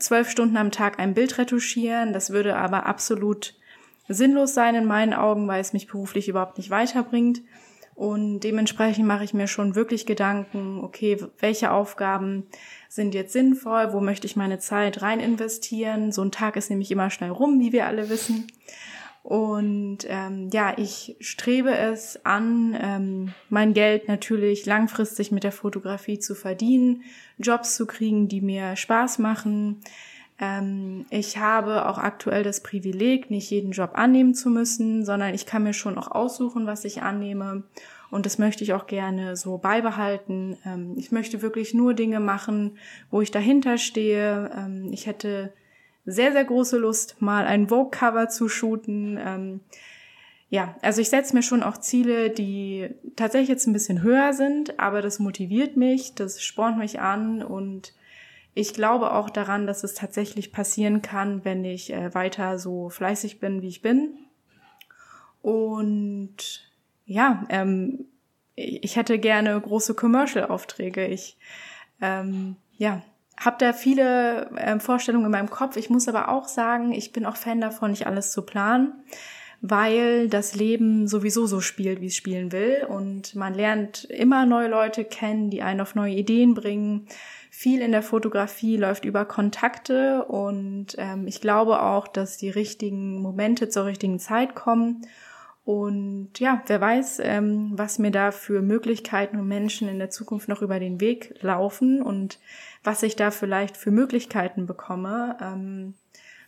zwölf Stunden am Tag ein Bild retuschieren. Das würde aber absolut sinnlos sein in meinen Augen, weil es mich beruflich überhaupt nicht weiterbringt. Und dementsprechend mache ich mir schon wirklich Gedanken, okay, welche Aufgaben sind jetzt sinnvoll, wo möchte ich meine Zeit rein investieren. So ein Tag ist nämlich immer schnell rum, wie wir alle wissen. Und ähm, ja, ich strebe es an, ähm, mein Geld natürlich langfristig mit der Fotografie zu verdienen, Jobs zu kriegen, die mir Spaß machen. Ähm, ich habe auch aktuell das Privileg, nicht jeden Job annehmen zu müssen, sondern ich kann mir schon auch aussuchen, was ich annehme. Und das möchte ich auch gerne so beibehalten. Ähm, ich möchte wirklich nur Dinge machen, wo ich dahinter stehe. Ähm, ich hätte sehr, sehr große Lust, mal ein Vogue-Cover zu shooten. Ähm, ja, also ich setze mir schon auch Ziele, die tatsächlich jetzt ein bisschen höher sind, aber das motiviert mich, das spornt mich an und ich glaube auch daran, dass es tatsächlich passieren kann, wenn ich äh, weiter so fleißig bin, wie ich bin. Und ja, ähm, ich hätte gerne große Commercial-Aufträge. Ich ähm, ja, habe da viele äh, Vorstellungen in meinem Kopf. Ich muss aber auch sagen, ich bin auch Fan davon, nicht alles zu planen, weil das Leben sowieso so spielt, wie es spielen will. Und man lernt immer neue Leute kennen, die einen auf neue Ideen bringen. Viel in der Fotografie läuft über Kontakte und ähm, ich glaube auch, dass die richtigen Momente zur richtigen Zeit kommen. Und ja, wer weiß, ähm, was mir da für Möglichkeiten und Menschen in der Zukunft noch über den Weg laufen und was ich da vielleicht für Möglichkeiten bekomme. Ähm,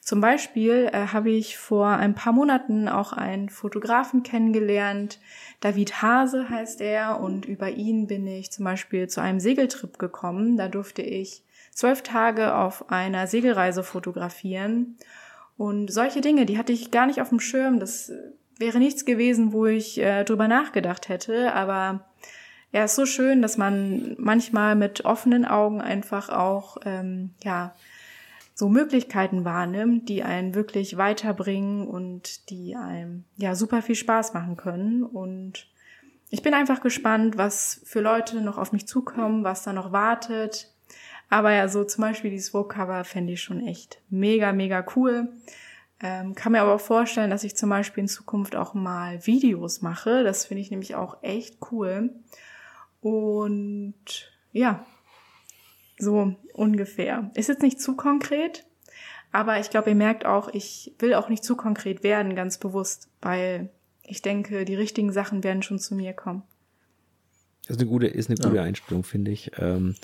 zum Beispiel äh, habe ich vor ein paar Monaten auch einen Fotografen kennengelernt. David Hase heißt er und über ihn bin ich zum Beispiel zu einem Segeltrip gekommen. Da durfte ich zwölf Tage auf einer Segelreise fotografieren. Und solche Dinge, die hatte ich gar nicht auf dem Schirm. Das wäre nichts gewesen, wo ich äh, drüber nachgedacht hätte, aber ja, ist so schön, dass man manchmal mit offenen Augen einfach auch, ähm, ja, so Möglichkeiten wahrnimmt, die einen wirklich weiterbringen und die einem, ja, super viel Spaß machen können. Und ich bin einfach gespannt, was für Leute noch auf mich zukommen, was da noch wartet. Aber ja, so zum Beispiel dieses Vogue-Cover fände ich schon echt mega, mega cool. Ähm, kann mir aber auch vorstellen, dass ich zum Beispiel in Zukunft auch mal Videos mache. Das finde ich nämlich auch echt cool. Und ja, so ungefähr. Ist jetzt nicht zu konkret, aber ich glaube, ihr merkt auch, ich will auch nicht zu konkret werden, ganz bewusst, weil ich denke, die richtigen Sachen werden schon zu mir kommen. Das ist eine gute, ist eine gute ja. Einstellung, finde ich. Ähm,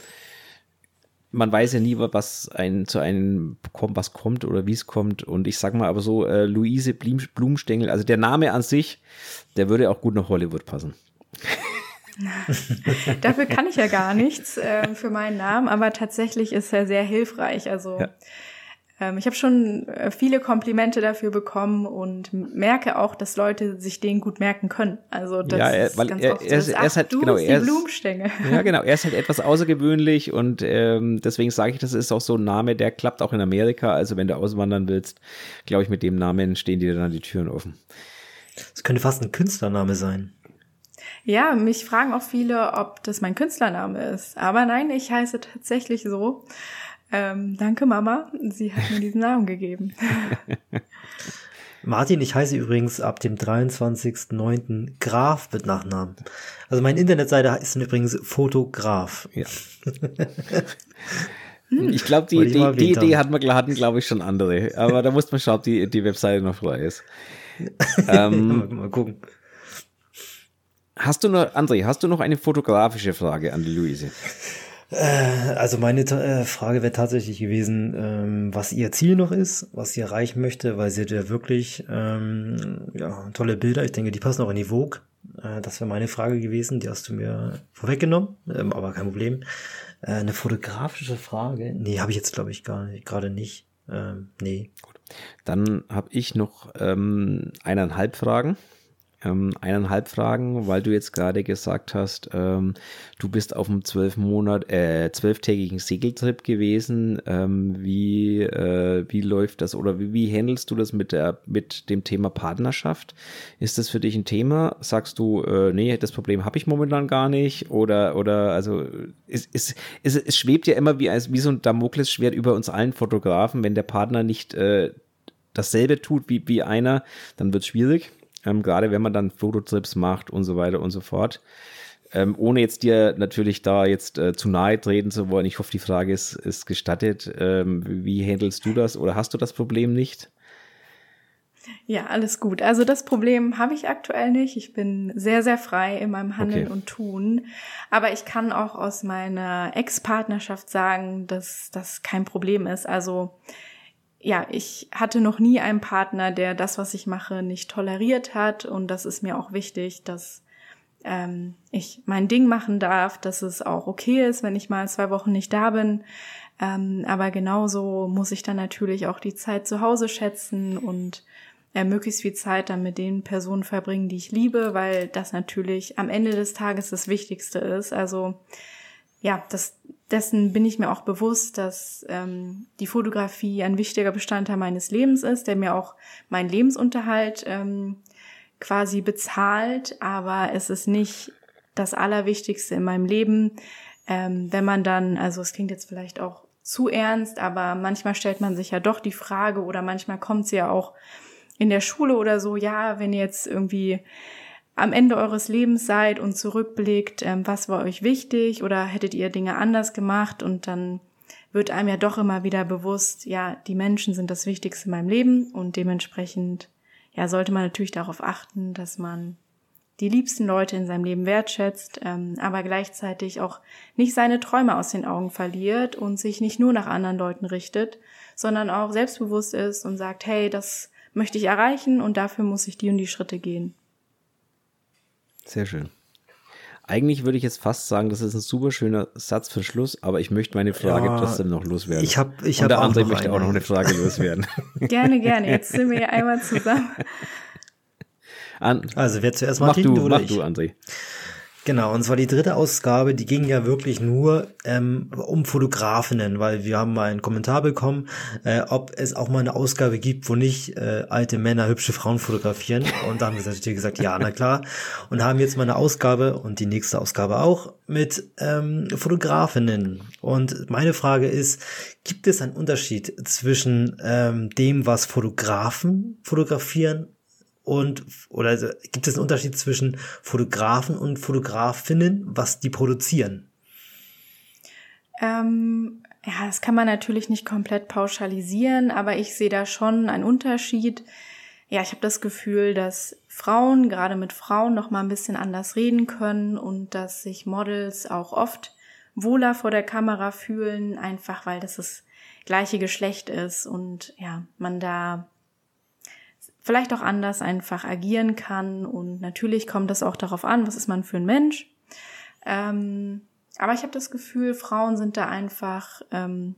man weiß ja nie, was ein, zu einem kommt, was kommt oder wie es kommt. Und ich sag mal aber so, äh, Luise Blumstengel, also der Name an sich, der würde auch gut nach Hollywood passen. Dafür kann ich ja gar nichts äh, für meinen Namen, aber tatsächlich ist er sehr hilfreich. Also ja. Ähm, ich habe schon äh, viele Komplimente dafür bekommen und merke auch, dass Leute sich den gut merken können. Also das ja, er, weil ganz er, oft er, so, ist, er ist halt genau, er ist, Blumenstänge. Ja, genau, er ist halt etwas außergewöhnlich und ähm, deswegen sage ich, das ist auch so ein Name, der klappt auch in Amerika. Also wenn du auswandern willst, glaube ich, mit dem Namen stehen dir dann die Türen offen. Das könnte fast ein Künstlername sein. Ja, mich fragen auch viele, ob das mein Künstlername ist. Aber nein, ich heiße tatsächlich so. Ähm, danke, Mama. Sie hat mir diesen Namen gegeben. Martin, ich heiße übrigens ab dem 23.09. Graf mit Nachnamen. Also meine Internetseite ist übrigens Fotograf. Ja. ich glaube, die, die, die Idee hatten, hatten glaube ich, schon andere. Aber da muss man schauen, ob die, die Webseite noch frei ist. ähm, mal gucken. Hast du noch, André, hast du noch eine fotografische Frage an die Luise? Äh, also meine äh, Frage wäre tatsächlich gewesen, ähm, was ihr Ziel noch ist, was sie erreichen möchte, weil sie hat ja wirklich ähm, ja, tolle Bilder. Ich denke, die passen auch in die Vogue. Äh, das wäre meine Frage gewesen. Die hast du mir vorweggenommen, ähm, aber kein Problem. eine fotografische Frage? Nee, habe ich jetzt glaube ich gar nicht, gerade nicht. Ähm, nee. Gut. Dann habe ich noch ähm, eineinhalb Fragen ähm, eineinhalb Fragen, weil du jetzt gerade gesagt hast, ähm, du bist auf einem zwölf Monat, äh, zwölftägigen Segeltrip gewesen. Ähm, wie, äh, wie läuft das oder wie, wie handelst du das mit der, mit dem Thema Partnerschaft? Ist das für dich ein Thema? Sagst du, äh, nee, das Problem habe ich momentan gar nicht? Oder, oder, also, es, es, es, es schwebt ja immer wie, als, wie so ein Damoklesschwert über uns allen Fotografen, wenn der Partner nicht, äh, dasselbe tut wie, wie einer, dann wird es schwierig ähm, gerade wenn man dann Fototrips macht und so weiter und so fort. Ähm, ohne jetzt dir natürlich da jetzt äh, zu nahe treten zu wollen, ich hoffe, die Frage ist, ist gestattet. Ähm, wie handelst du das oder hast du das Problem nicht? Ja, alles gut. Also das Problem habe ich aktuell nicht. Ich bin sehr, sehr frei in meinem Handeln okay. und Tun. Aber ich kann auch aus meiner Ex-Partnerschaft sagen, dass das kein Problem ist. Also ja, ich hatte noch nie einen Partner, der das, was ich mache, nicht toleriert hat. Und das ist mir auch wichtig, dass ähm, ich mein Ding machen darf, dass es auch okay ist, wenn ich mal zwei Wochen nicht da bin. Ähm, aber genauso muss ich dann natürlich auch die Zeit zu Hause schätzen und äh, möglichst viel Zeit dann mit den Personen verbringen, die ich liebe, weil das natürlich am Ende des Tages das Wichtigste ist. Also ja, das, dessen bin ich mir auch bewusst, dass ähm, die Fotografie ein wichtiger Bestandteil meines Lebens ist, der mir auch meinen Lebensunterhalt ähm, quasi bezahlt, aber es ist nicht das Allerwichtigste in meinem Leben. Ähm, wenn man dann, also es klingt jetzt vielleicht auch zu ernst, aber manchmal stellt man sich ja doch die Frage oder manchmal kommt sie ja auch in der Schule oder so, ja, wenn ihr jetzt irgendwie am Ende eures Lebens seid und zurückblickt, ähm, was war euch wichtig oder hättet ihr Dinge anders gemacht und dann wird einem ja doch immer wieder bewusst, ja, die Menschen sind das Wichtigste in meinem Leben und dementsprechend, ja, sollte man natürlich darauf achten, dass man die liebsten Leute in seinem Leben wertschätzt, ähm, aber gleichzeitig auch nicht seine Träume aus den Augen verliert und sich nicht nur nach anderen Leuten richtet, sondern auch selbstbewusst ist und sagt, hey, das möchte ich erreichen und dafür muss ich die und die Schritte gehen. Sehr schön. Eigentlich würde ich jetzt fast sagen, das ist ein super schöner Satz für Schluss, aber ich möchte meine Frage ja, trotzdem noch loswerden. Ich habe, ich habe der andere möchte eine. auch noch eine Frage loswerden. gerne, gerne. Jetzt sind wir hier einmal zusammen. An, also wer zuerst Martin, mach du, oder mach ich? du, André. Genau, und zwar die dritte Ausgabe, die ging ja wirklich nur ähm, um Fotografinnen, weil wir haben mal einen Kommentar bekommen, äh, ob es auch mal eine Ausgabe gibt, wo nicht äh, alte Männer hübsche Frauen fotografieren. Und da haben wir natürlich gesagt, ja, na klar. Und haben jetzt mal eine Ausgabe und die nächste Ausgabe auch mit ähm, Fotografinnen. Und meine Frage ist, gibt es einen Unterschied zwischen ähm, dem, was Fotografen fotografieren und oder also, gibt es einen Unterschied zwischen Fotografen und Fotografinnen, was die produzieren? Ähm, ja, das kann man natürlich nicht komplett pauschalisieren, aber ich sehe da schon einen Unterschied. Ja, ich habe das Gefühl, dass Frauen gerade mit Frauen noch mal ein bisschen anders reden können und dass sich Models auch oft wohler vor der Kamera fühlen, einfach weil das das gleiche Geschlecht ist und ja, man da vielleicht auch anders einfach agieren kann. Und natürlich kommt das auch darauf an, was ist man für ein Mensch. Ähm, aber ich habe das Gefühl, Frauen sind da einfach ähm,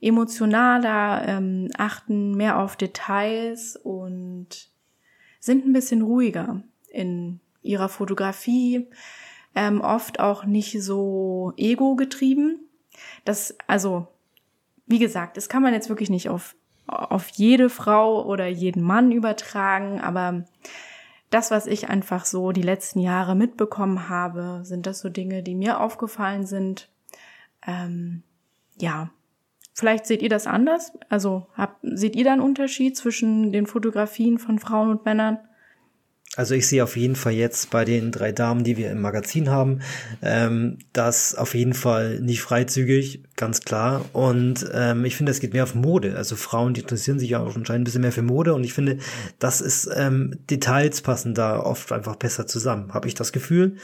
emotionaler, ähm, achten mehr auf Details und sind ein bisschen ruhiger in ihrer Fotografie, ähm, oft auch nicht so ego getrieben. Das, also, wie gesagt, das kann man jetzt wirklich nicht auf, auf jede Frau oder jeden Mann übertragen, aber das, was ich einfach so die letzten Jahre mitbekommen habe, sind das so Dinge, die mir aufgefallen sind. Ähm, ja, vielleicht seht ihr das anders. Also habt, seht ihr da einen Unterschied zwischen den Fotografien von Frauen und Männern? Also ich sehe auf jeden Fall jetzt bei den drei Damen, die wir im Magazin haben, ähm, das auf jeden Fall nicht freizügig, ganz klar. Und ähm, ich finde, es geht mehr auf Mode. Also Frauen, die interessieren sich ja auch anscheinend ein bisschen mehr für Mode. Und ich finde, das ist ähm, Details passen da oft einfach besser zusammen, habe ich das Gefühl.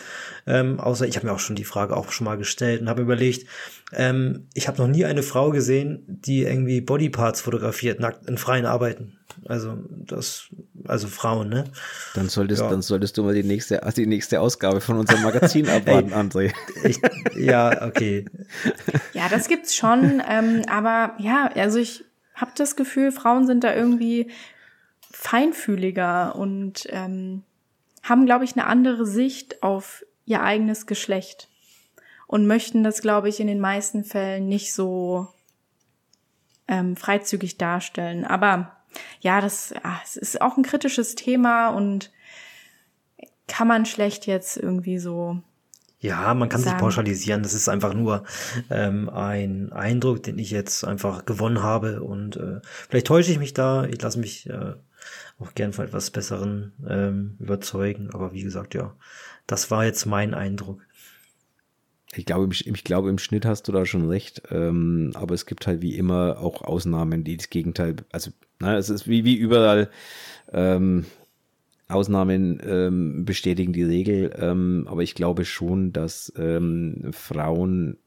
Ähm, außer ich habe mir auch schon die Frage auch schon mal gestellt und habe überlegt, ähm, ich habe noch nie eine Frau gesehen, die irgendwie Bodyparts fotografiert, nackt in freien Arbeiten. Also das, also Frauen, ne? Dann solltest, ja. dann solltest du mal die nächste, die nächste Ausgabe von unserem Magazin abwarten, André. Ich, ja, okay. Ja, das gibt's schon, ähm, aber ja, also ich habe das Gefühl, Frauen sind da irgendwie feinfühliger und ähm, haben, glaube ich, eine andere Sicht auf ihr eigenes Geschlecht und möchten das, glaube ich, in den meisten Fällen nicht so ähm, freizügig darstellen. Aber ja, das, ach, es ist auch ein kritisches Thema und kann man schlecht jetzt irgendwie so. Ja, man kann sagen. sich pauschalisieren. Das ist einfach nur ähm, ein Eindruck, den ich jetzt einfach gewonnen habe. Und äh, vielleicht täusche ich mich da. Ich lasse mich äh, auch gern von etwas Besseren ähm, überzeugen. Aber wie gesagt, ja, das war jetzt mein Eindruck. Ich glaube, im, ich glaube, im Schnitt hast du da schon recht. Ähm, aber es gibt halt wie immer auch Ausnahmen, die das Gegenteil, also na, es ist wie, wie überall, ähm, Ausnahmen ähm, bestätigen die Regel. Ähm, aber ich glaube schon, dass ähm, Frauen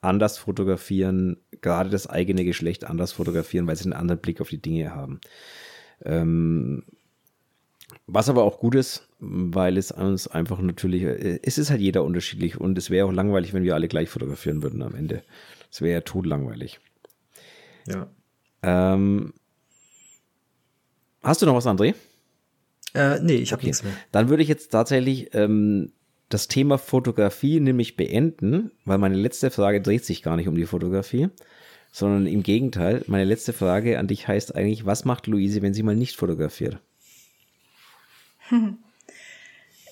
anders fotografieren, gerade das eigene Geschlecht anders fotografieren, weil sie einen anderen Blick auf die Dinge haben. Was aber auch gut ist, weil es uns einfach natürlich, äh, es ist halt jeder unterschiedlich und es wäre auch langweilig, wenn wir alle gleich fotografieren würden am Ende. Es wäre ja totlangweilig. Ja. Ähm, hast du noch was, André? Äh, nee, ich habe okay. nichts mehr. Dann würde ich jetzt tatsächlich ähm, das Thema Fotografie nämlich beenden, weil meine letzte Frage dreht sich gar nicht um die Fotografie, sondern im Gegenteil. Meine letzte Frage an dich heißt eigentlich, was macht Luise, wenn sie mal nicht fotografiert?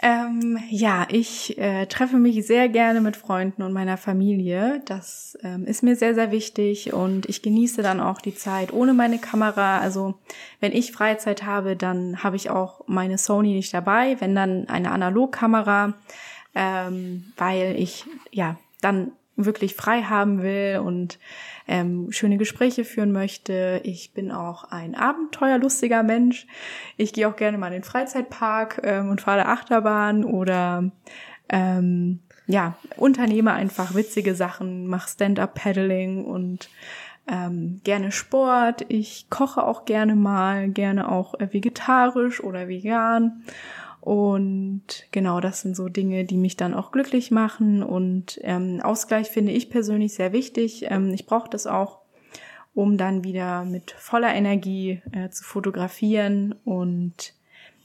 Ähm, ja, ich äh, treffe mich sehr gerne mit Freunden und meiner Familie. Das ähm, ist mir sehr, sehr wichtig und ich genieße dann auch die Zeit ohne meine Kamera. Also wenn ich Freizeit habe, dann habe ich auch meine Sony nicht dabei, wenn dann eine Analogkamera, ähm, weil ich ja dann wirklich frei haben will und ähm, schöne Gespräche führen möchte. Ich bin auch ein abenteuerlustiger Mensch. Ich gehe auch gerne mal in den Freizeitpark ähm, und fahre Achterbahn oder ähm, ja, unternehme einfach witzige Sachen, mache Stand-up-Paddling und ähm, gerne Sport. Ich koche auch gerne mal, gerne auch äh, vegetarisch oder vegan. Und genau, das sind so Dinge, die mich dann auch glücklich machen. Und ähm, Ausgleich finde ich persönlich sehr wichtig. Ähm, ich brauche das auch, um dann wieder mit voller Energie äh, zu fotografieren. Und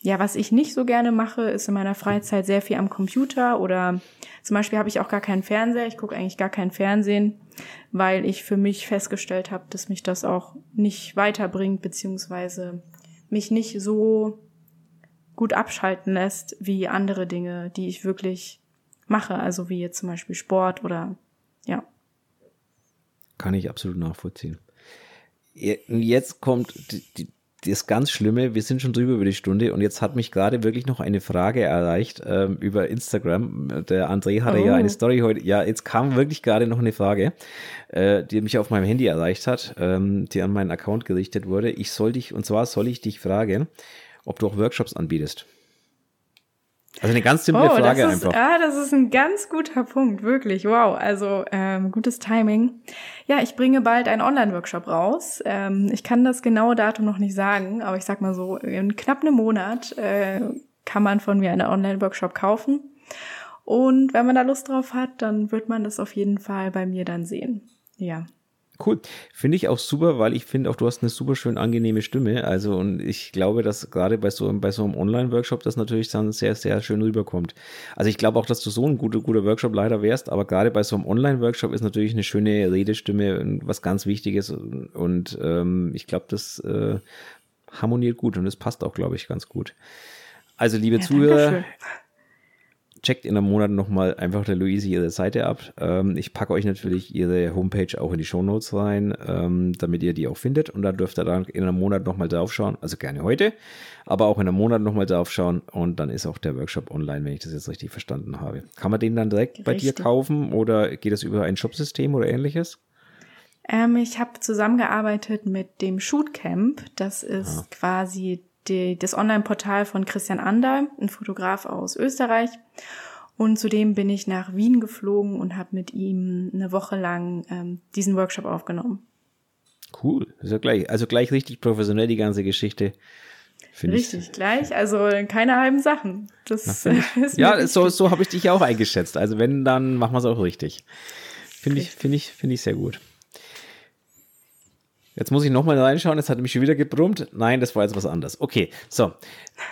ja, was ich nicht so gerne mache, ist in meiner Freizeit sehr viel am Computer oder zum Beispiel habe ich auch gar keinen Fernseher. Ich gucke eigentlich gar kein Fernsehen, weil ich für mich festgestellt habe, dass mich das auch nicht weiterbringt, beziehungsweise mich nicht so gut abschalten lässt, wie andere Dinge, die ich wirklich mache, also wie jetzt zum Beispiel Sport oder ja. Kann ich absolut nachvollziehen. Jetzt kommt die, die, das ganz Schlimme, wir sind schon drüber über die Stunde und jetzt hat mich gerade wirklich noch eine Frage erreicht ähm, über Instagram. Der André hatte oh. ja eine Story heute. Ja, jetzt kam wirklich gerade noch eine Frage, äh, die mich auf meinem Handy erreicht hat, ähm, die an meinen Account gerichtet wurde. Ich soll dich, und zwar soll ich dich fragen, ob du auch Workshops anbietest. Also eine ganz simple oh, Frage das ist, einfach. Ah, das ist ein ganz guter Punkt, wirklich. Wow, also ähm, gutes Timing. Ja, ich bringe bald einen Online-Workshop raus. Ähm, ich kann das genaue Datum noch nicht sagen, aber ich sag mal so, in knapp einem Monat äh, kann man von mir einen Online-Workshop kaufen. Und wenn man da Lust drauf hat, dann wird man das auf jeden Fall bei mir dann sehen. Ja. Cool. Finde ich auch super, weil ich finde auch, du hast eine super schön angenehme Stimme. Also, und ich glaube, dass gerade bei so, bei so einem Online-Workshop das natürlich dann sehr, sehr schön rüberkommt. Also, ich glaube auch, dass du so ein guter, guter Workshop-Leiter wärst, aber gerade bei so einem Online-Workshop ist natürlich eine schöne Redestimme was ganz Wichtiges. Und ähm, ich glaube, das äh, harmoniert gut und das passt auch, glaube ich, ganz gut. Also, liebe ja, Zuhörer, checkt in einem Monat nochmal einfach der Luise ihre Seite ab. Ähm, ich packe euch natürlich ihre Homepage auch in die Show Notes rein, ähm, damit ihr die auch findet. Und da dürft ihr dann in einem Monat nochmal draufschauen. Also gerne heute, aber auch in einem Monat nochmal draufschauen. Und dann ist auch der Workshop online, wenn ich das jetzt richtig verstanden habe. Kann man den dann direkt richtig. bei dir kaufen oder geht das über ein Shopsystem oder ähnliches? Ähm, ich habe zusammengearbeitet mit dem Shootcamp. Das ist ah. quasi die, das Online-Portal von Christian Ander, ein Fotograf aus Österreich. Und zudem bin ich nach Wien geflogen und habe mit ihm eine Woche lang ähm, diesen Workshop aufgenommen. Cool, ja gleich, also gleich richtig professionell die ganze Geschichte. Richtig, ich. gleich. Also keine halben Sachen. Das Na, ist ja, so, so habe ich dich auch eingeschätzt. Also wenn, dann machen wir es auch richtig. Finde ich, finde ich, finde ich sehr gut. Jetzt muss ich nochmal reinschauen, jetzt hat mich schon wieder gebrummt. Nein, das war jetzt was anderes. Okay, so,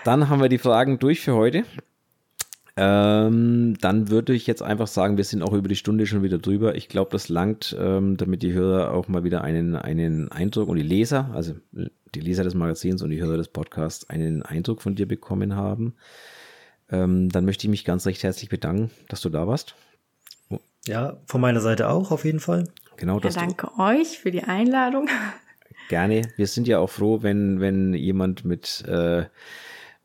dann haben wir die Fragen durch für heute. Ähm, dann würde ich jetzt einfach sagen, wir sind auch über die Stunde schon wieder drüber. Ich glaube, das langt, ähm, damit die Hörer auch mal wieder einen, einen Eindruck und die Leser, also die Leser des Magazins und die Hörer des Podcasts, einen Eindruck von dir bekommen haben. Ähm, dann möchte ich mich ganz recht herzlich bedanken, dass du da warst. Ja, von meiner Seite auch auf jeden Fall. Genau, ja, danke euch für die Einladung. Gerne. Wir sind ja auch froh, wenn, wenn jemand mit äh,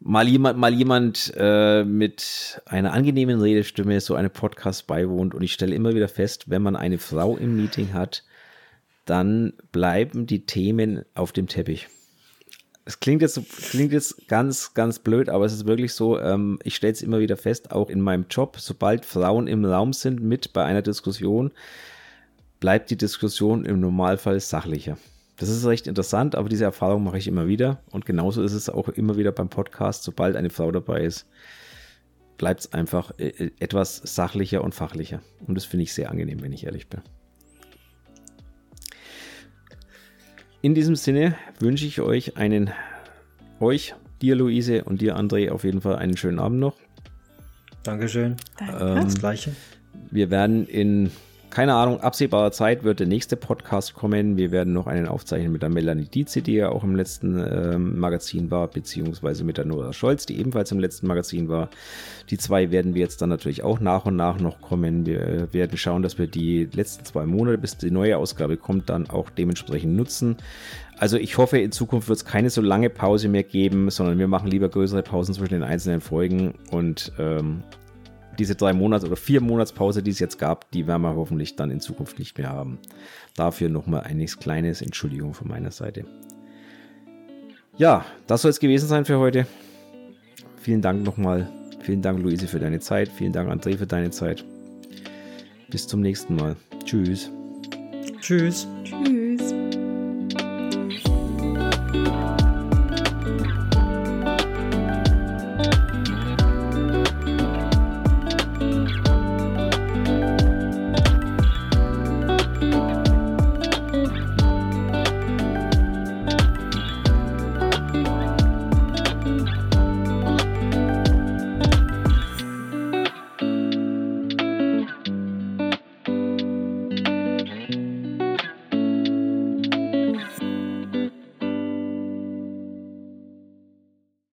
mal jemand, mal jemand äh, mit einer angenehmen Redestimme so eine Podcast beiwohnt. Und ich stelle immer wieder fest, wenn man eine Frau im Meeting hat, dann bleiben die Themen auf dem Teppich. Es klingt jetzt, klingt jetzt ganz, ganz blöd, aber es ist wirklich so, ähm, ich stelle es immer wieder fest, auch in meinem Job, sobald Frauen im Raum sind mit bei einer Diskussion, bleibt die Diskussion im Normalfall sachlicher. Das ist recht interessant, aber diese Erfahrung mache ich immer wieder. Und genauso ist es auch immer wieder beim Podcast. Sobald eine Frau dabei ist, bleibt es einfach äh, äh, etwas sachlicher und fachlicher. Und das finde ich sehr angenehm, wenn ich ehrlich bin. In diesem Sinne wünsche ich euch einen, euch, dir Luise und dir André auf jeden Fall einen schönen Abend noch. Dankeschön. Danke. Ähm, das Gleiche. Wir werden in keine Ahnung, absehbarer Zeit wird der nächste Podcast kommen. Wir werden noch einen aufzeichnen mit der Melanie Dietze, die ja auch im letzten äh, Magazin war, beziehungsweise mit der Nora Scholz, die ebenfalls im letzten Magazin war. Die zwei werden wir jetzt dann natürlich auch nach und nach noch kommen. Wir werden schauen, dass wir die letzten zwei Monate, bis die neue Ausgabe kommt, dann auch dementsprechend nutzen. Also ich hoffe, in Zukunft wird es keine so lange Pause mehr geben, sondern wir machen lieber größere Pausen zwischen den einzelnen Folgen und ähm, diese drei Monats- oder vier Monatspause, die es jetzt gab, die werden wir hoffentlich dann in Zukunft nicht mehr haben. Dafür nochmal ein kleines Entschuldigung von meiner Seite. Ja, das soll es gewesen sein für heute. Vielen Dank nochmal. Vielen Dank, Luise, für deine Zeit. Vielen Dank, André, für deine Zeit. Bis zum nächsten Mal. Tschüss. Tschüss. Tschüss.